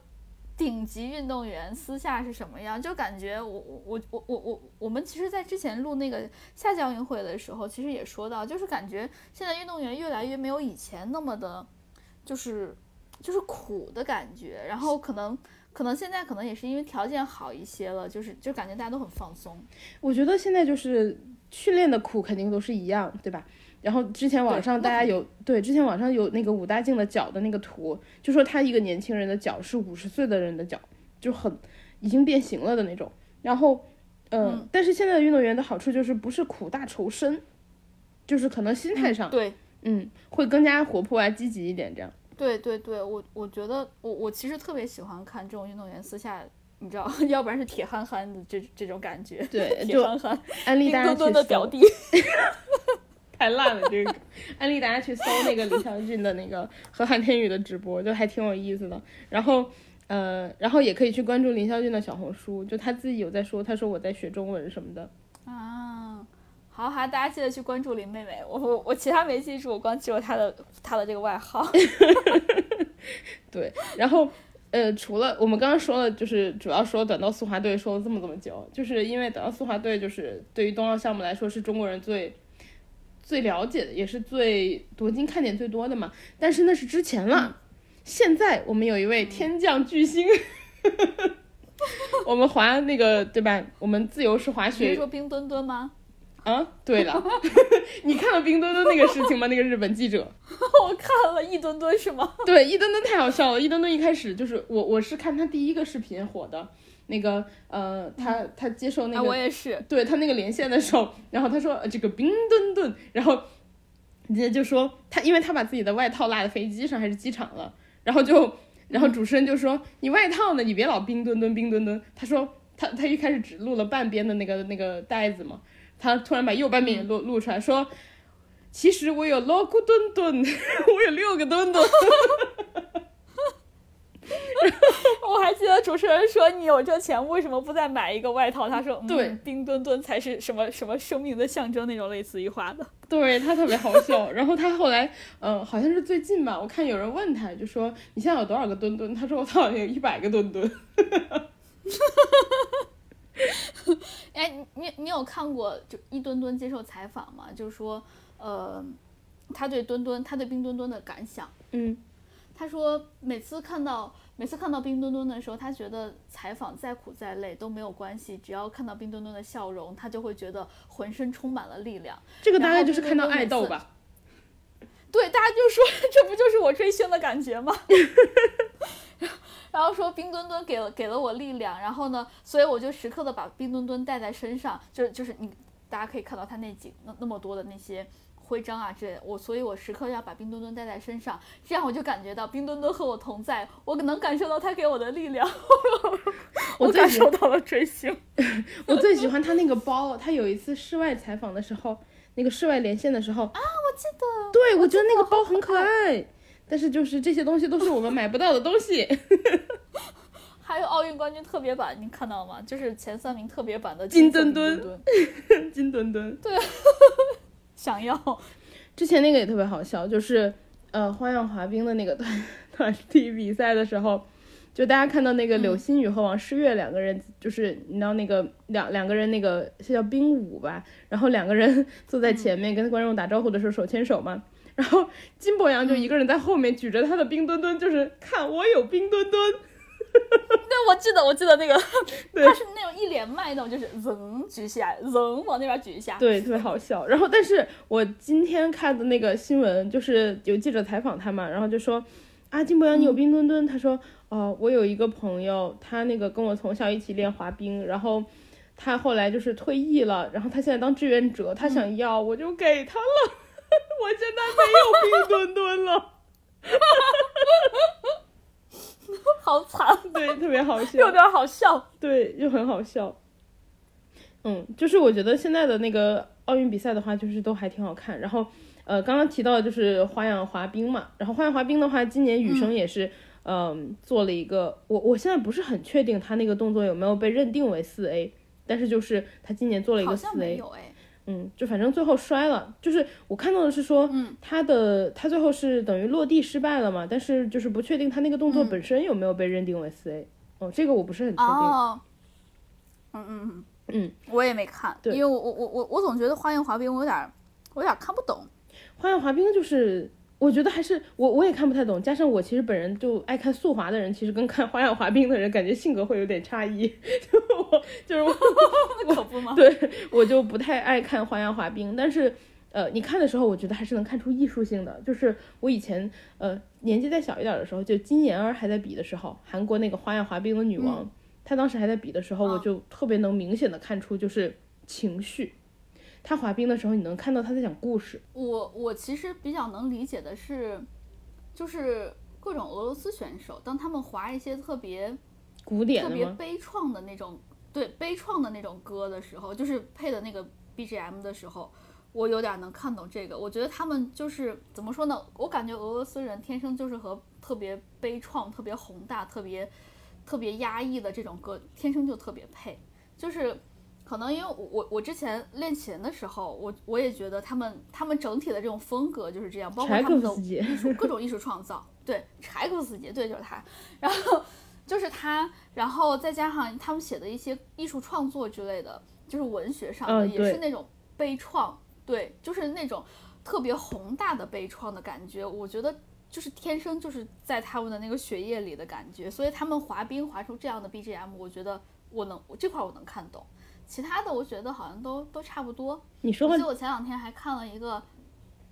顶级运动员私下是什么样？就感觉我我我我我我我们其实，在之前录那个夏季奥运会的时候，其实也说到，就是感觉现在运动员越来越没有以前那么的，就是就是苦的感觉，然后可能。可能现在可能也是因为条件好一些了，就是就感觉大家都很放松。我觉得现在就是训练的苦肯定都是一样，对吧？然后之前网上大家有对之前网上有那个武大靖的脚的那个图，就说他一个年轻人的脚是五十岁的人的脚，就很已经变形了的那种。然后，嗯，但是现在的运动员的好处就是不是苦大仇深，就是可能心态上对，嗯，会更加活泼啊积极一点这样。对对对，我我觉得我我其实特别喜欢看这种运动员私下，你知道，要不然是铁憨憨的这这种感觉。对，铁憨憨，安利大家去表弟，太烂了这个。安利大家去搜那个李孝俊的那个和韩天宇的直播，就还挺有意思的。然后呃，然后也可以去关注林孝俊的小红书，就他自己有在说，他说我在学中文什么的。啊。好，好，大家记得去关注林妹妹。我我我其他没记住，我光记住她的她的这个外号。对，然后呃，除了我们刚刚说了，就是主要说短道速滑队说了这么这么久，就是因为短道速滑队就是对于冬奥项目来说是中国人最最了解的，也是最夺金看点最多的嘛。但是那是之前了，现在我们有一位天降巨星，我们滑那个对吧？我们自由式滑雪，你说冰墩墩吗？啊，对了，你看了冰墩墩那个事情吗？那个日本记者，我看了一墩墩是吗？对，一墩墩太好笑了。一墩墩一开始就是我，我是看他第一个视频火的，那个呃，他他接受那个，我也是，对他那个连线的时候，然后他说这个冰墩墩，然后人家就说他，因为他把自己的外套落在飞机上还是机场了，然后就，然后主持人就说你外套呢？你别老冰墩墩冰墩墩。他说他他一开始只录了半边的那个那个袋子嘛，他突然把右半边也录录出来，说其实 我有六个墩墩，我有六个墩墩。我还记得主持人说：“你有这钱，为什么不再买一个外套？”他说：“对，冰墩墩才是什么什么生命的象征那种类似于话的。”对他特别好笑。然后他后来，嗯，好像是最近吧，我看有人问他，就说：“你现在有多少个墩墩？”他说：“我好像有一百个墩墩。” 哎，你你有看过就一墩墩接受采访吗？就是说，呃，他对墩墩，他对冰墩墩的感想。嗯，他说每次看到。每次看到冰墩墩的时候，他觉得采访再苦再累都没有关系，只要看到冰墩墩的笑容，他就会觉得浑身充满了力量。这个大概就是看到爱豆吧？对，大家就说 这不就是我追星的感觉吗？然后说冰墩墩给了给了我力量，然后呢，所以我就时刻的把冰墩墩带在身上，就就是你大家可以看到他那几那那么多的那些。徽章啊之类，我所以，我时刻要把冰墩墩带在身上，这样我就感觉到冰墩墩和我同在，我能感受到他给我的力量。我感受到了追星。我最喜欢他那个包，他有一次室外采访的时候，那个室外连线的时候啊，我记得，对我觉得那个包很可爱，但是就是这些东西都是我们买不到的东西。还有奥运冠军特别版，你看到吗？就是前三名特别版的金墩墩，金墩墩，对。想要，之前那个也特别好笑，就是呃花样滑冰的那个团团体比赛的时候，就大家看到那个柳鑫宇和王诗玥两个人，就是你知道那个两两个人那个是叫冰舞吧，然后两个人坐在前面跟观众打招呼的时候手牵手嘛，然后金博洋就一个人在后面举着他的冰墩墩，就是看我有冰墩墩。对，我记得，我记得那个，他是那种一连麦那种，就是扔举起来，扔往那边举一下，对，特别好笑。然后，但是我今天看的那个新闻，就是有记者采访他嘛，然后就说啊，金博洋，你有冰墩墩？他说，哦，我有一个朋友，他那个跟我从小一起练滑冰，然后他后来就是退役了，然后他现在当志愿者，他想要，我就给他了。我现在没有冰墩墩了。好惨，对，特别好笑，有点好笑，对，又很好笑。嗯，就是我觉得现在的那个奥运比赛的话，就是都还挺好看。然后，呃，刚刚提到的就是花样滑冰嘛。然后花样滑冰的话，今年羽生也是，嗯，做了一个，我我现在不是很确定他那个动作有没有被认定为四 A，但是就是他今年做了一个四 A。嗯，就反正最后摔了，就是我看到的是说，嗯，他的他最后是等于落地失败了嘛，但是就是不确定他那个动作本身有没有被认定为四 A，哦，这个我不是很确定。哦，嗯嗯嗯嗯，我也没看，因为我我我我我总觉得花样滑冰我有点我有点看不懂，花样滑冰就是。我觉得还是我我也看不太懂，加上我其实本人就爱看速滑的人，其实跟看花样滑冰的人感觉性格会有点差异。就 我就是我，可不吗？对我就不太爱看花样滑冰，但是呃，你看的时候，我觉得还是能看出艺术性的。就是我以前呃年纪再小一点的时候，就金妍儿还在比的时候，韩国那个花样滑冰的女王，她当时还在比的时候，我就特别能明显的看出就是情绪。他滑冰的时候，你能看到他在讲故事。我我其实比较能理解的是，就是各种俄罗斯选手，当他们滑一些特别古典、特别悲怆的那种，对悲怆的那种歌的时候，就是配的那个 BGM 的时候，我有点能看懂这个。我觉得他们就是怎么说呢？我感觉俄罗斯人天生就是和特别悲怆、特别宏大、特别特别压抑的这种歌天生就特别配，就是。可能因为我我我之前练琴的时候，我我也觉得他们他们整体的这种风格就是这样，包括他们的艺术各种艺术创造，对柴可夫斯基，对就是他，然后就是他，然后再加上他们写的一些艺术创作之类的，就是文学上的也是那种悲怆，对，就是那种特别宏大的悲怆的感觉，我觉得就是天生就是在他们的那个血液里的感觉，所以他们滑冰滑出这样的 BGM，我觉得我能这块我能看懂。其他的我觉得好像都都差不多。你说，我记得我前两天还看了一个，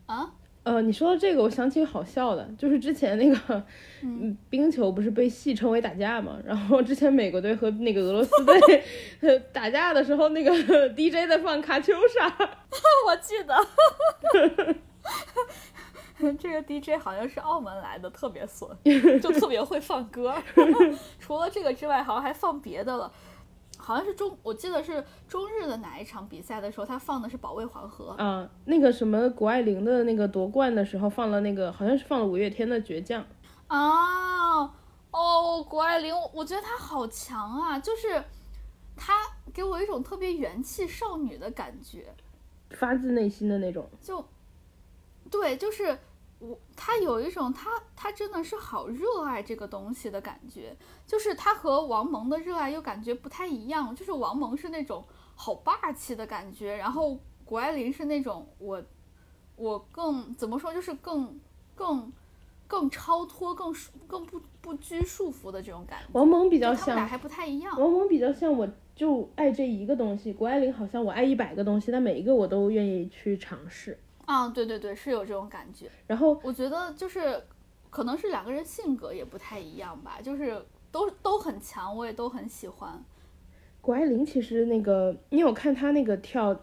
啊，呃，你说到这个，我想起好笑的，就是之前那个，嗯，冰球不是被戏称为打架嘛？然后之前美国队和那个俄罗斯队 打架的时候，那个 DJ 在放卡秋莎，我记得，这个 DJ 好像是澳门来的，特别损，就特别会放歌。除了这个之外，好像还放别的了。好像是中，我记得是中日的哪一场比赛的时候，他放的是《保卫黄河》啊。那个什么谷爱凌的那个夺冠的时候放了那个，好像是放了五月天的《倔强》啊。哦，谷爱凌，我觉得她好强啊，就是她给我一种特别元气少女的感觉，发自内心的那种。就，对，就是。我他有一种他他真的是好热爱这个东西的感觉，就是他和王蒙的热爱又感觉不太一样，就是王蒙是那种好霸气的感觉，然后谷爱凌是那种我我更怎么说就是更更更超脱、更更不不拘束缚的这种感觉。王蒙比较像，他们俩还不太一样。王蒙比较像我就爱这一个东西，谷爱凌好像我爱一百个东西，但每一个我都愿意去尝试。啊，对对对，是有这种感觉。然后我觉得就是，可能是两个人性格也不太一样吧，就是都都很强，我也都很喜欢。谷爱凌其实那个，你有看她那个跳，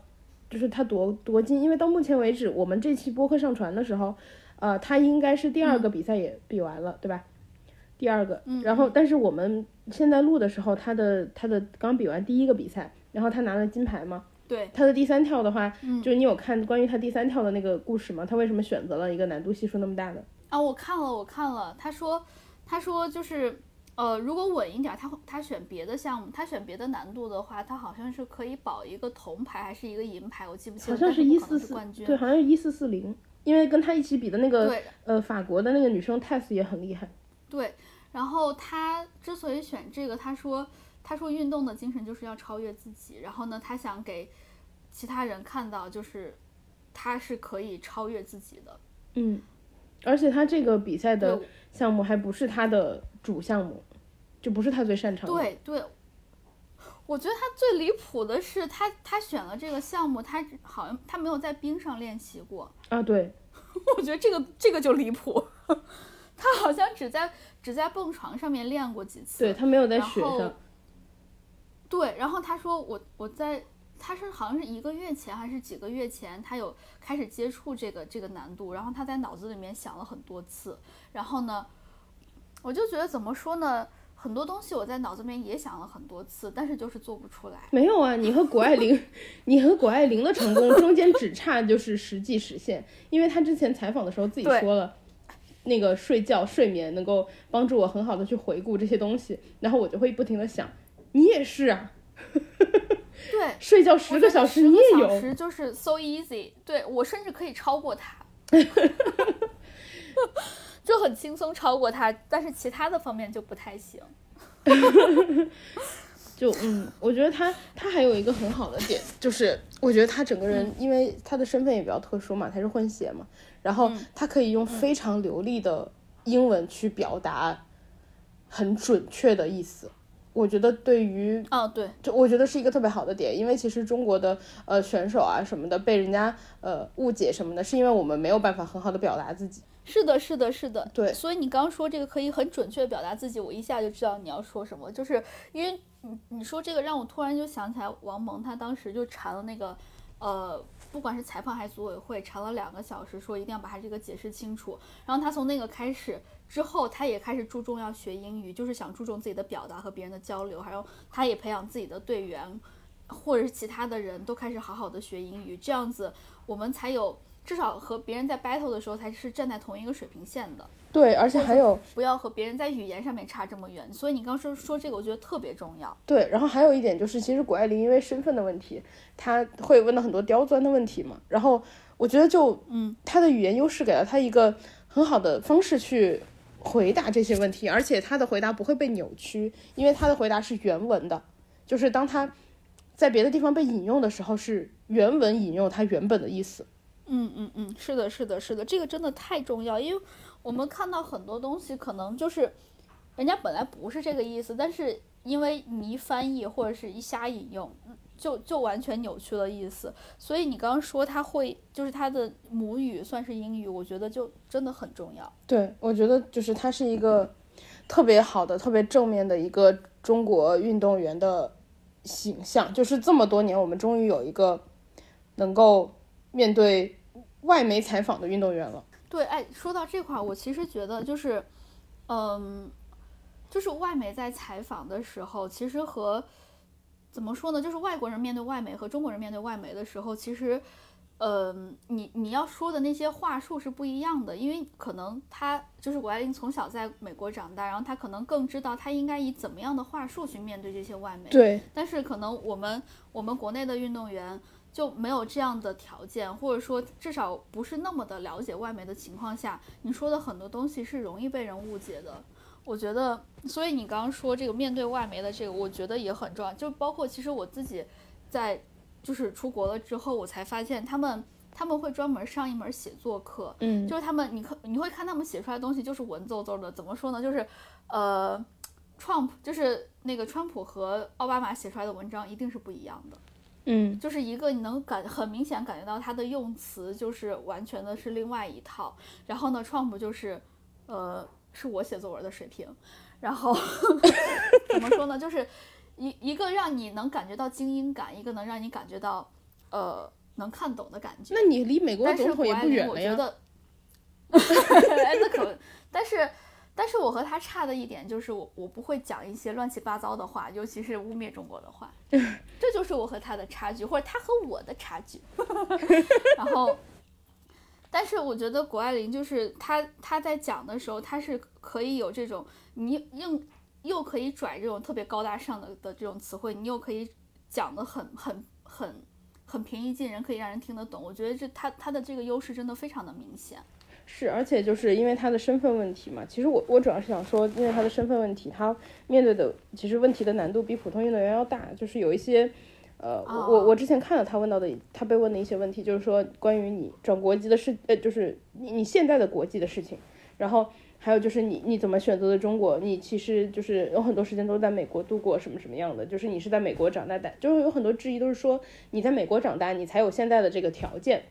就是她夺夺金，因为到目前为止，我们这期播客上传的时候，呃，她应该是第二个比赛也比完了，对吧？第二个，然后但是我们现在录的时候，她的她的刚比完第一个比赛，然后她拿了金牌嘛。对他的第三跳的话，就是你有看关于他第三跳的那个故事吗？他为什么选择了一个难度系数那么大的？啊，我看了，我看了。他说，他说就是，呃，如果稳一点，他他选别的项目，他选别的难度的话，他好像是可以保一个铜牌还是一个银牌，我记不清。好像是一四四冠军，对，好像是一四四零。因为跟他一起比的那个，呃，法国的那个女生 Tess 也很厉害。对，然后他之所以选这个，他说。他说：“运动的精神就是要超越自己，然后呢，他想给其他人看到，就是他是可以超越自己的。嗯，而且他这个比赛的项目还不是他的主项目，就不是他最擅长的。对对，我觉得他最离谱的是，他他选了这个项目，他好像他没有在冰上练习过啊。对，我觉得这个这个就离谱，他好像只在只在蹦床上面练过几次，对他没有在雪上。”对，然后他说我我在他是好像是一个月前还是几个月前，他有开始接触这个这个难度，然后他在脑子里面想了很多次，然后呢，我就觉得怎么说呢，很多东西我在脑子里面也想了很多次，但是就是做不出来。没有啊，你和谷爱凌，你和谷爱凌的成功中间只差就是实际实现，因为他之前采访的时候自己说了，那个睡觉睡眠能够帮助我很好的去回顾这些东西，然后我就会不停的想。你也是啊，对，睡觉十个小时你也有，就是 so easy，对我甚至可以超过他，就很轻松超过他，但是其他的方面就不太行。就嗯，我觉得他他还有一个很好的点，就是我觉得他整个人，因为他的身份也比较特殊嘛，他是混血嘛，然后他可以用非常流利的英文去表达很准确的意思。我觉得对于哦对，就我觉得是一个特别好的点，因为其实中国的呃选手啊什么的被人家呃误解什么的，是因为我们没有办法很好的表达自己。是的，是的，是的，对。所以你刚说这个可以很准确的表达自己，我一下就知道你要说什么，就是因为你你说这个让我突然就想起来王蒙他当时就缠了那个呃。不管是裁判还是组委会，缠了两个小时，说一定要把他这个解释清楚。然后他从那个开始之后，他也开始注重要学英语，就是想注重自己的表达和别人的交流。还有，他也培养自己的队员，或者是其他的人都开始好好的学英语，这样子我们才有。至少和别人在 battle 的时候，才是站在同一个水平线的。对，而且还有不要和别人在语言上面差这么远。所以你刚说说这个，我觉得特别重要。对，然后还有一点就是，其实谷爱凌因为身份的问题，她会问到很多刁钻的问题嘛。然后我觉得就，嗯，她的语言优势给了她一个很好的方式去回答这些问题，而且她的回答不会被扭曲，因为她的回答是原文的，就是当她在别的地方被引用的时候，是原文引用她原本的意思。嗯嗯嗯，是的，是的，是的，这个真的太重要，因为我们看到很多东西，可能就是人家本来不是这个意思，但是因为你一翻译或者是一瞎引用，就就完全扭曲了意思。所以你刚刚说他会，就是他的母语算是英语，我觉得就真的很重要。对，我觉得就是他是一个特别好的、特别正面的一个中国运动员的形象，就是这么多年，我们终于有一个能够面对。外媒采访的运动员了。对，哎，说到这块儿，我其实觉得就是，嗯，就是外媒在采访的时候，其实和怎么说呢，就是外国人面对外媒和中国人面对外媒的时候，其实。嗯，你你要说的那些话术是不一样的，因为可能他就是谷爱凌从小在美国长大，然后他可能更知道他应该以怎么样的话术去面对这些外媒。对。但是可能我们我们国内的运动员就没有这样的条件，或者说至少不是那么的了解外媒的情况下，你说的很多东西是容易被人误解的。我觉得，所以你刚刚说这个面对外媒的这个，我觉得也很重要，就包括其实我自己在。就是出国了之后，我才发现他们他们会专门上一门写作课，嗯，就是他们你看你会看他们写出来的东西就是文绉绉的，怎么说呢？就是呃，Trump 就是那个川普和奥巴马写出来的文章一定是不一样的，嗯，就是一个你能感很明显感觉到他的用词就是完全的是另外一套，然后呢，Trump 就是呃是我写作文的水平，然后 怎么说呢？就是。一一个让你能感觉到精英感，一个能让你感觉到，呃，能看懂的感觉。那你离美国总统也不远了呀。哎，那可，但是，但是我和他差的一点就是我我不会讲一些乱七八糟的话，尤其是污蔑中国的话，这就是我和他的差距，或者他和我的差距。然后，但是我觉得谷爱凌就是他他在讲的时候，他是可以有这种你硬。又可以拽这种特别高大上的的这种词汇，你又可以讲的很很很很平易近人，可以让人听得懂。我觉得这他他的这个优势真的非常的明显。是，而且就是因为他的身份问题嘛。其实我我主要是想说，因为他的身份问题，他面对的其实问题的难度比普通运动员要大。就是有一些，呃，我我之前看了他问到的，他被问的一些问题，就是说关于你转国籍的事，呃，就是你你现在的国籍的事情，然后。还有就是你你怎么选择的中国？你其实就是有很多时间都在美国度过，什么什么样的？就是你是在美国长大的，就是有很多质疑都是说你在美国长大，你才有现在的这个条件，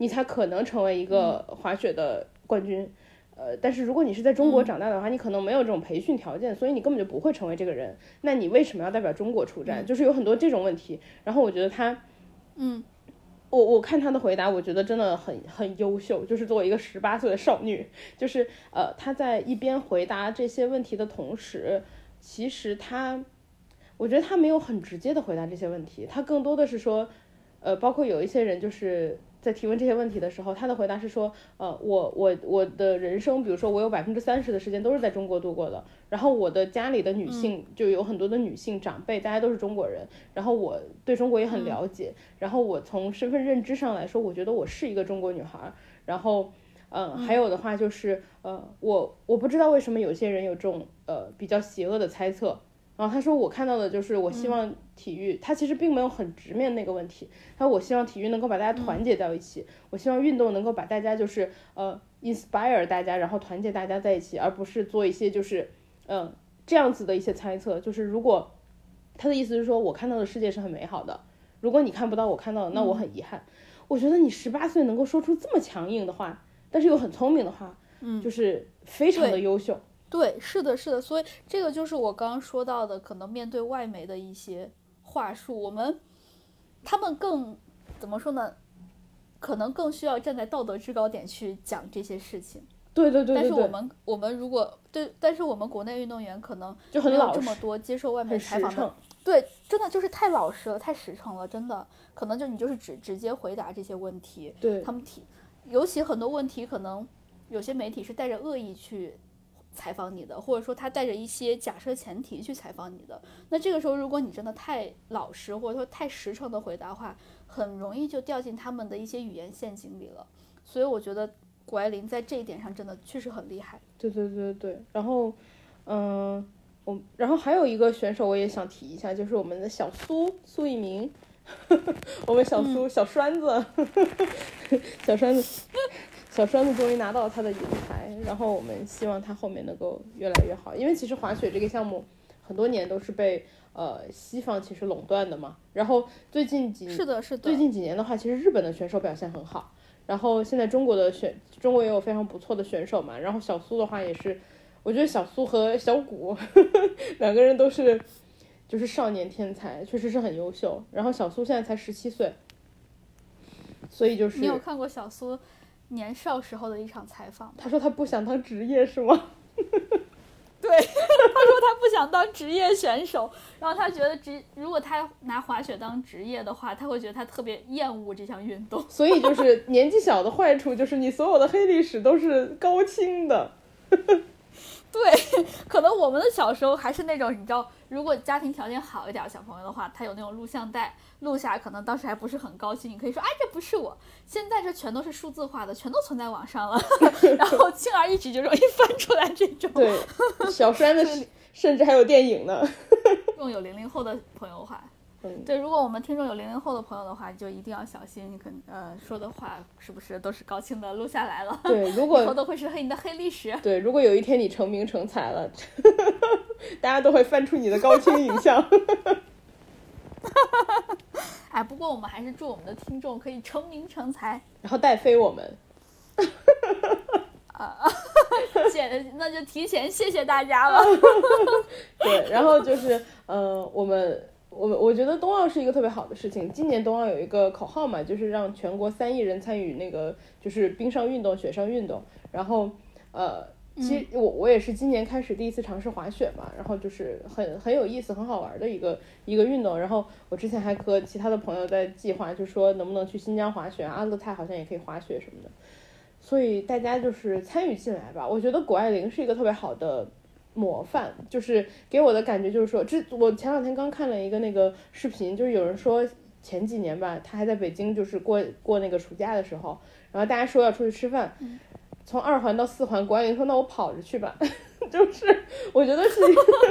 你才可能成为一个滑雪的冠军。呃，但是如果你是在中国长大的话，你可能没有这种培训条件，所以你根本就不会成为这个人。那你为什么要代表中国出战？就是有很多这种问题。然后我觉得他，嗯。我我看他的回答，我觉得真的很很优秀。就是作为一个十八岁的少女，就是呃，他在一边回答这些问题的同时，其实他，我觉得他没有很直接的回答这些问题，他更多的是说，呃，包括有一些人就是。在提问这些问题的时候，他的回答是说，呃，我我我的人生，比如说我有百分之三十的时间都是在中国度过的，然后我的家里的女性就有很多的女性长辈，大家都是中国人，然后我对中国也很了解，然后我从身份认知上来说，我觉得我是一个中国女孩，然后，嗯，还有的话就是，呃，我我不知道为什么有些人有这种呃比较邪恶的猜测。然后他说：“我看到的就是，我希望体育，他其实并没有很直面那个问题。他说：我希望体育能够把大家团结到一起，我希望运动能够把大家就是呃 inspire 大家，然后团结大家在一起，而不是做一些就是嗯这样子的一些猜测。就是如果他的意思是说我看到的世界是很美好的，如果你看不到我看到的，那我很遗憾。我觉得你十八岁能够说出这么强硬的话，但是又很聪明的话，嗯，就是非常的优秀。”对，是的，是的，所以这个就是我刚刚说到的，可能面对外媒的一些话术，我们他们更怎么说呢？可能更需要站在道德制高点去讲这些事情。对对对。但是我们我们如果对，但是我们国内运动员可能就没有这么多接受外面采访的。对，真的就是太老实了，太实诚了，真的，可能就你就是直直接回答这些问题。对。他们提，尤其很多问题，可能有些媒体是带着恶意去。采访你的，或者说他带着一些假设前提去采访你的，那这个时候如果你真的太老实，或者说太实诚的回答话，很容易就掉进他们的一些语言陷阱里了。所以我觉得谷爱凌在这一点上真的确实很厉害。对对对对，然后，嗯，我然后还有一个选手我也想提一下，就是我们的小苏苏一鸣，我们小苏小栓子，小栓子。小栓子终于拿到了他的银牌，然后我们希望他后面能够越来越好，因为其实滑雪这个项目很多年都是被呃西方其实垄断的嘛。然后最近几是的是的，最近几年的话，其实日本的选手表现很好，然后现在中国的选中国也有非常不错的选手嘛。然后小苏的话也是，我觉得小苏和小谷 两个人都是就是少年天才，确实是很优秀。然后小苏现在才十七岁。所以就是你有看过小苏年少时候的一场采访？他说他不想当职业是吗？对，他说他不想当职业选手，然后他觉得职如果他拿滑雪当职业的话，他会觉得他特别厌恶这项运动。所以就是年纪小的坏处就是你所有的黑历史都是高清的。对，可能我们的小时候还是那种，你知道，如果家庭条件好一点小朋友的话，他有那种录像带录下，可能当时还不是很高兴。你可以说，哎，这不是我。现在这全都是数字化的，全都存在网上了，然后轻而易举就容易翻出来这种。对，小山的甚至还有电影呢。用有零零后的朋友话。嗯，对，如果我们听众有零零后的朋友的话，就一定要小心，你可能呃说的话是不是都是高清的录下来了？对，如 果以后都会是黑你的黑历史。对，如果有一天你成名成才了，大家都会翻出你的高清影像。哎，不过我们还是祝我们的听众可以成名成才，然后带飞我们。啊，谢，那就提前谢谢大家了。对，然后就是呃，我们。我我觉得冬奥是一个特别好的事情。今年冬奥有一个口号嘛，就是让全国三亿人参与那个就是冰上运动、雪上运动。然后，呃，其实我我也是今年开始第一次尝试滑雪嘛，然后就是很很有意思、很好玩的一个一个运动。然后我之前还和其他的朋友在计划，就说能不能去新疆滑雪，阿勒泰好像也可以滑雪什么的。所以大家就是参与进来吧。我觉得谷爱凌是一个特别好的。模范就是给我的感觉就是说，这我前两天刚看了一个那个视频，就是有人说前几年吧，他还在北京，就是过过那个暑假的时候，然后大家说要出去吃饭，从二环到四环，管理员说那我跑着去吧，就是我觉得是，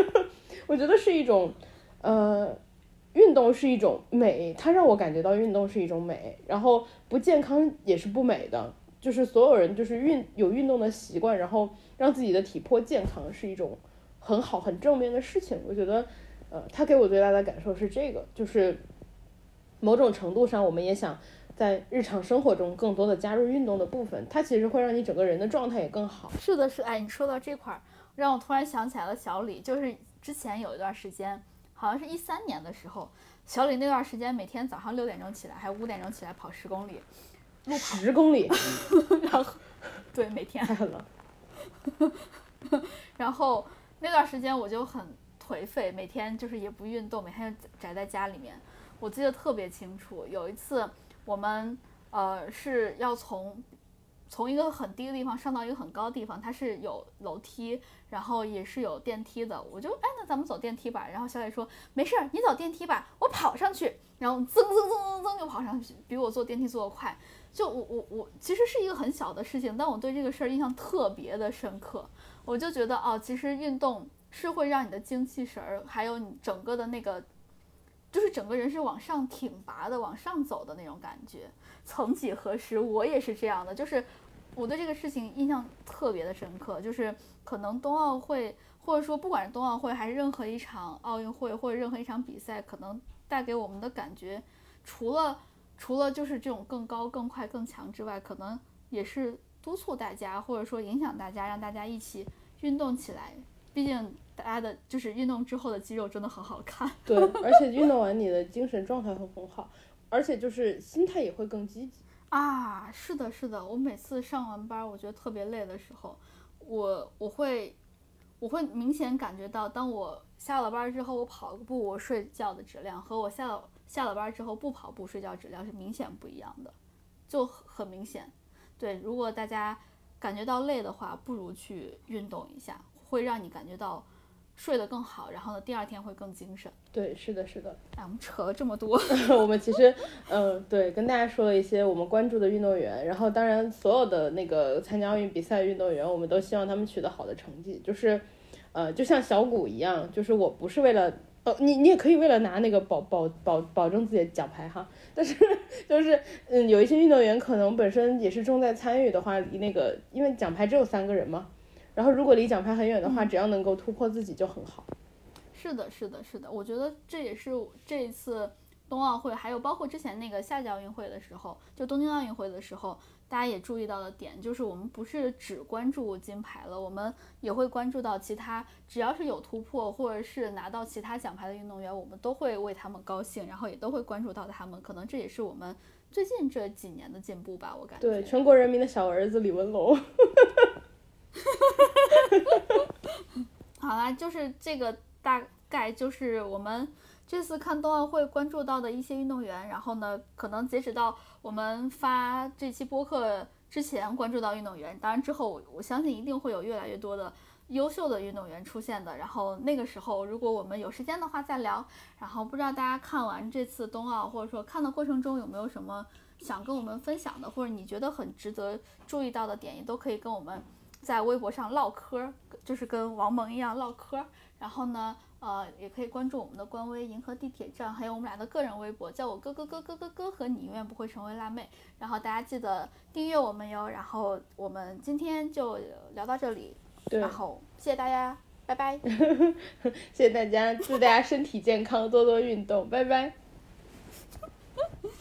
我觉得是一种，呃，运动是一种美，它让我感觉到运动是一种美，然后不健康也是不美的。就是所有人就是运有运动的习惯，然后让自己的体魄健康是一种很好很正面的事情。我觉得，呃，他给我最大的感受是这个，就是某种程度上，我们也想在日常生活中更多的加入运动的部分。它其实会让你整个人的状态也更好。是的，是哎，你说到这块儿，让我突然想起来了小李，就是之前有一段时间，好像是一三年的时候，小李那段时间每天早上六点钟起来，还五点钟起来跑十公里。十公里，然后对每天太狠了。然后那段时间我就很颓废，每天就是也不运动，每天就宅在家里面。我记得特别清楚，有一次我们呃是要从从一个很低的地方上到一个很高的地方，它是有楼梯，然后也是有电梯的。我就哎，那咱们走电梯吧。然后小磊说没事儿，你走电梯吧，我跑上去。然后噌噌噌噌噌就跑上去，比我坐电梯坐得快。就我我我其实是一个很小的事情，但我对这个事儿印象特别的深刻。我就觉得哦，其实运动是会让你的精气神儿，还有你整个的那个，就是整个人是往上挺拔的，往上走的那种感觉。曾几何时，我也是这样的，就是我对这个事情印象特别的深刻。就是可能冬奥会，或者说不管是冬奥会还是任何一场奥运会或者任何一场比赛，可能带给我们的感觉，除了。除了就是这种更高、更快、更强之外，可能也是督促大家，或者说影响大家，让大家一起运动起来。毕竟大家的就是运动之后的肌肉真的很好看。对，而且运动完你的精神状态会很好，而且就是心态也会更积极。啊，是的，是的。我每次上完班，我觉得特别累的时候，我我会我会明显感觉到，当我下了班之后，我跑个步，我睡觉的质量和我下了。下了班之后不跑步睡觉质量是明显不一样的，就很明显。对，如果大家感觉到累的话，不如去运动一下，会让你感觉到睡得更好，然后呢，第二天会更精神。对，是的，是的。哎，我们扯了这么多，我们其实，嗯，对，跟大家说了一些我们关注的运动员，然后当然所有的那个参加奥运比赛运动员，我们都希望他们取得好的成绩。就是，呃，就像小谷一样，就是我不是为了。哦，你你也可以为了拿那个保保保保证自己的奖牌哈，但是就是嗯，有一些运动员可能本身也是重在参与的话，离那个因为奖牌只有三个人嘛，然后如果离奖牌很远的话，只要能够突破自己就很好。是的，是的，是的，我觉得这也是这一次冬奥会，还有包括之前那个夏季奥运会的时候，就东京奥运会的时候。大家也注意到的点就是，我们不是只关注金牌了，我们也会关注到其他，只要是有突破或者是拿到其他奖牌的运动员，我们都会为他们高兴，然后也都会关注到他们。可能这也是我们最近这几年的进步吧，我感觉。对，全国人民的小儿子李文龙。好啦，就是这个大概就是我们这次看冬奥会关注到的一些运动员，然后呢，可能截止到我们发这期播客之前关注到运动员，当然之后我相信一定会有越来越多的优秀的运动员出现的。然后那个时候，如果我们有时间的话再聊。然后不知道大家看完这次冬奥，或者说看的过程中有没有什么想跟我们分享的，或者你觉得很值得注意到的点，也都可以跟我们。在微博上唠嗑，就是跟王蒙一样唠嗑。然后呢，呃，也可以关注我们的官微“银河地铁站”，还有我们俩的个人微博，叫我哥哥哥哥哥哥和你永远不会成为辣妹。然后大家记得订阅我们哟。然后我们今天就聊到这里，然后谢谢大家，拜拜。谢谢大家，祝大家身体健康，多多运动，拜拜。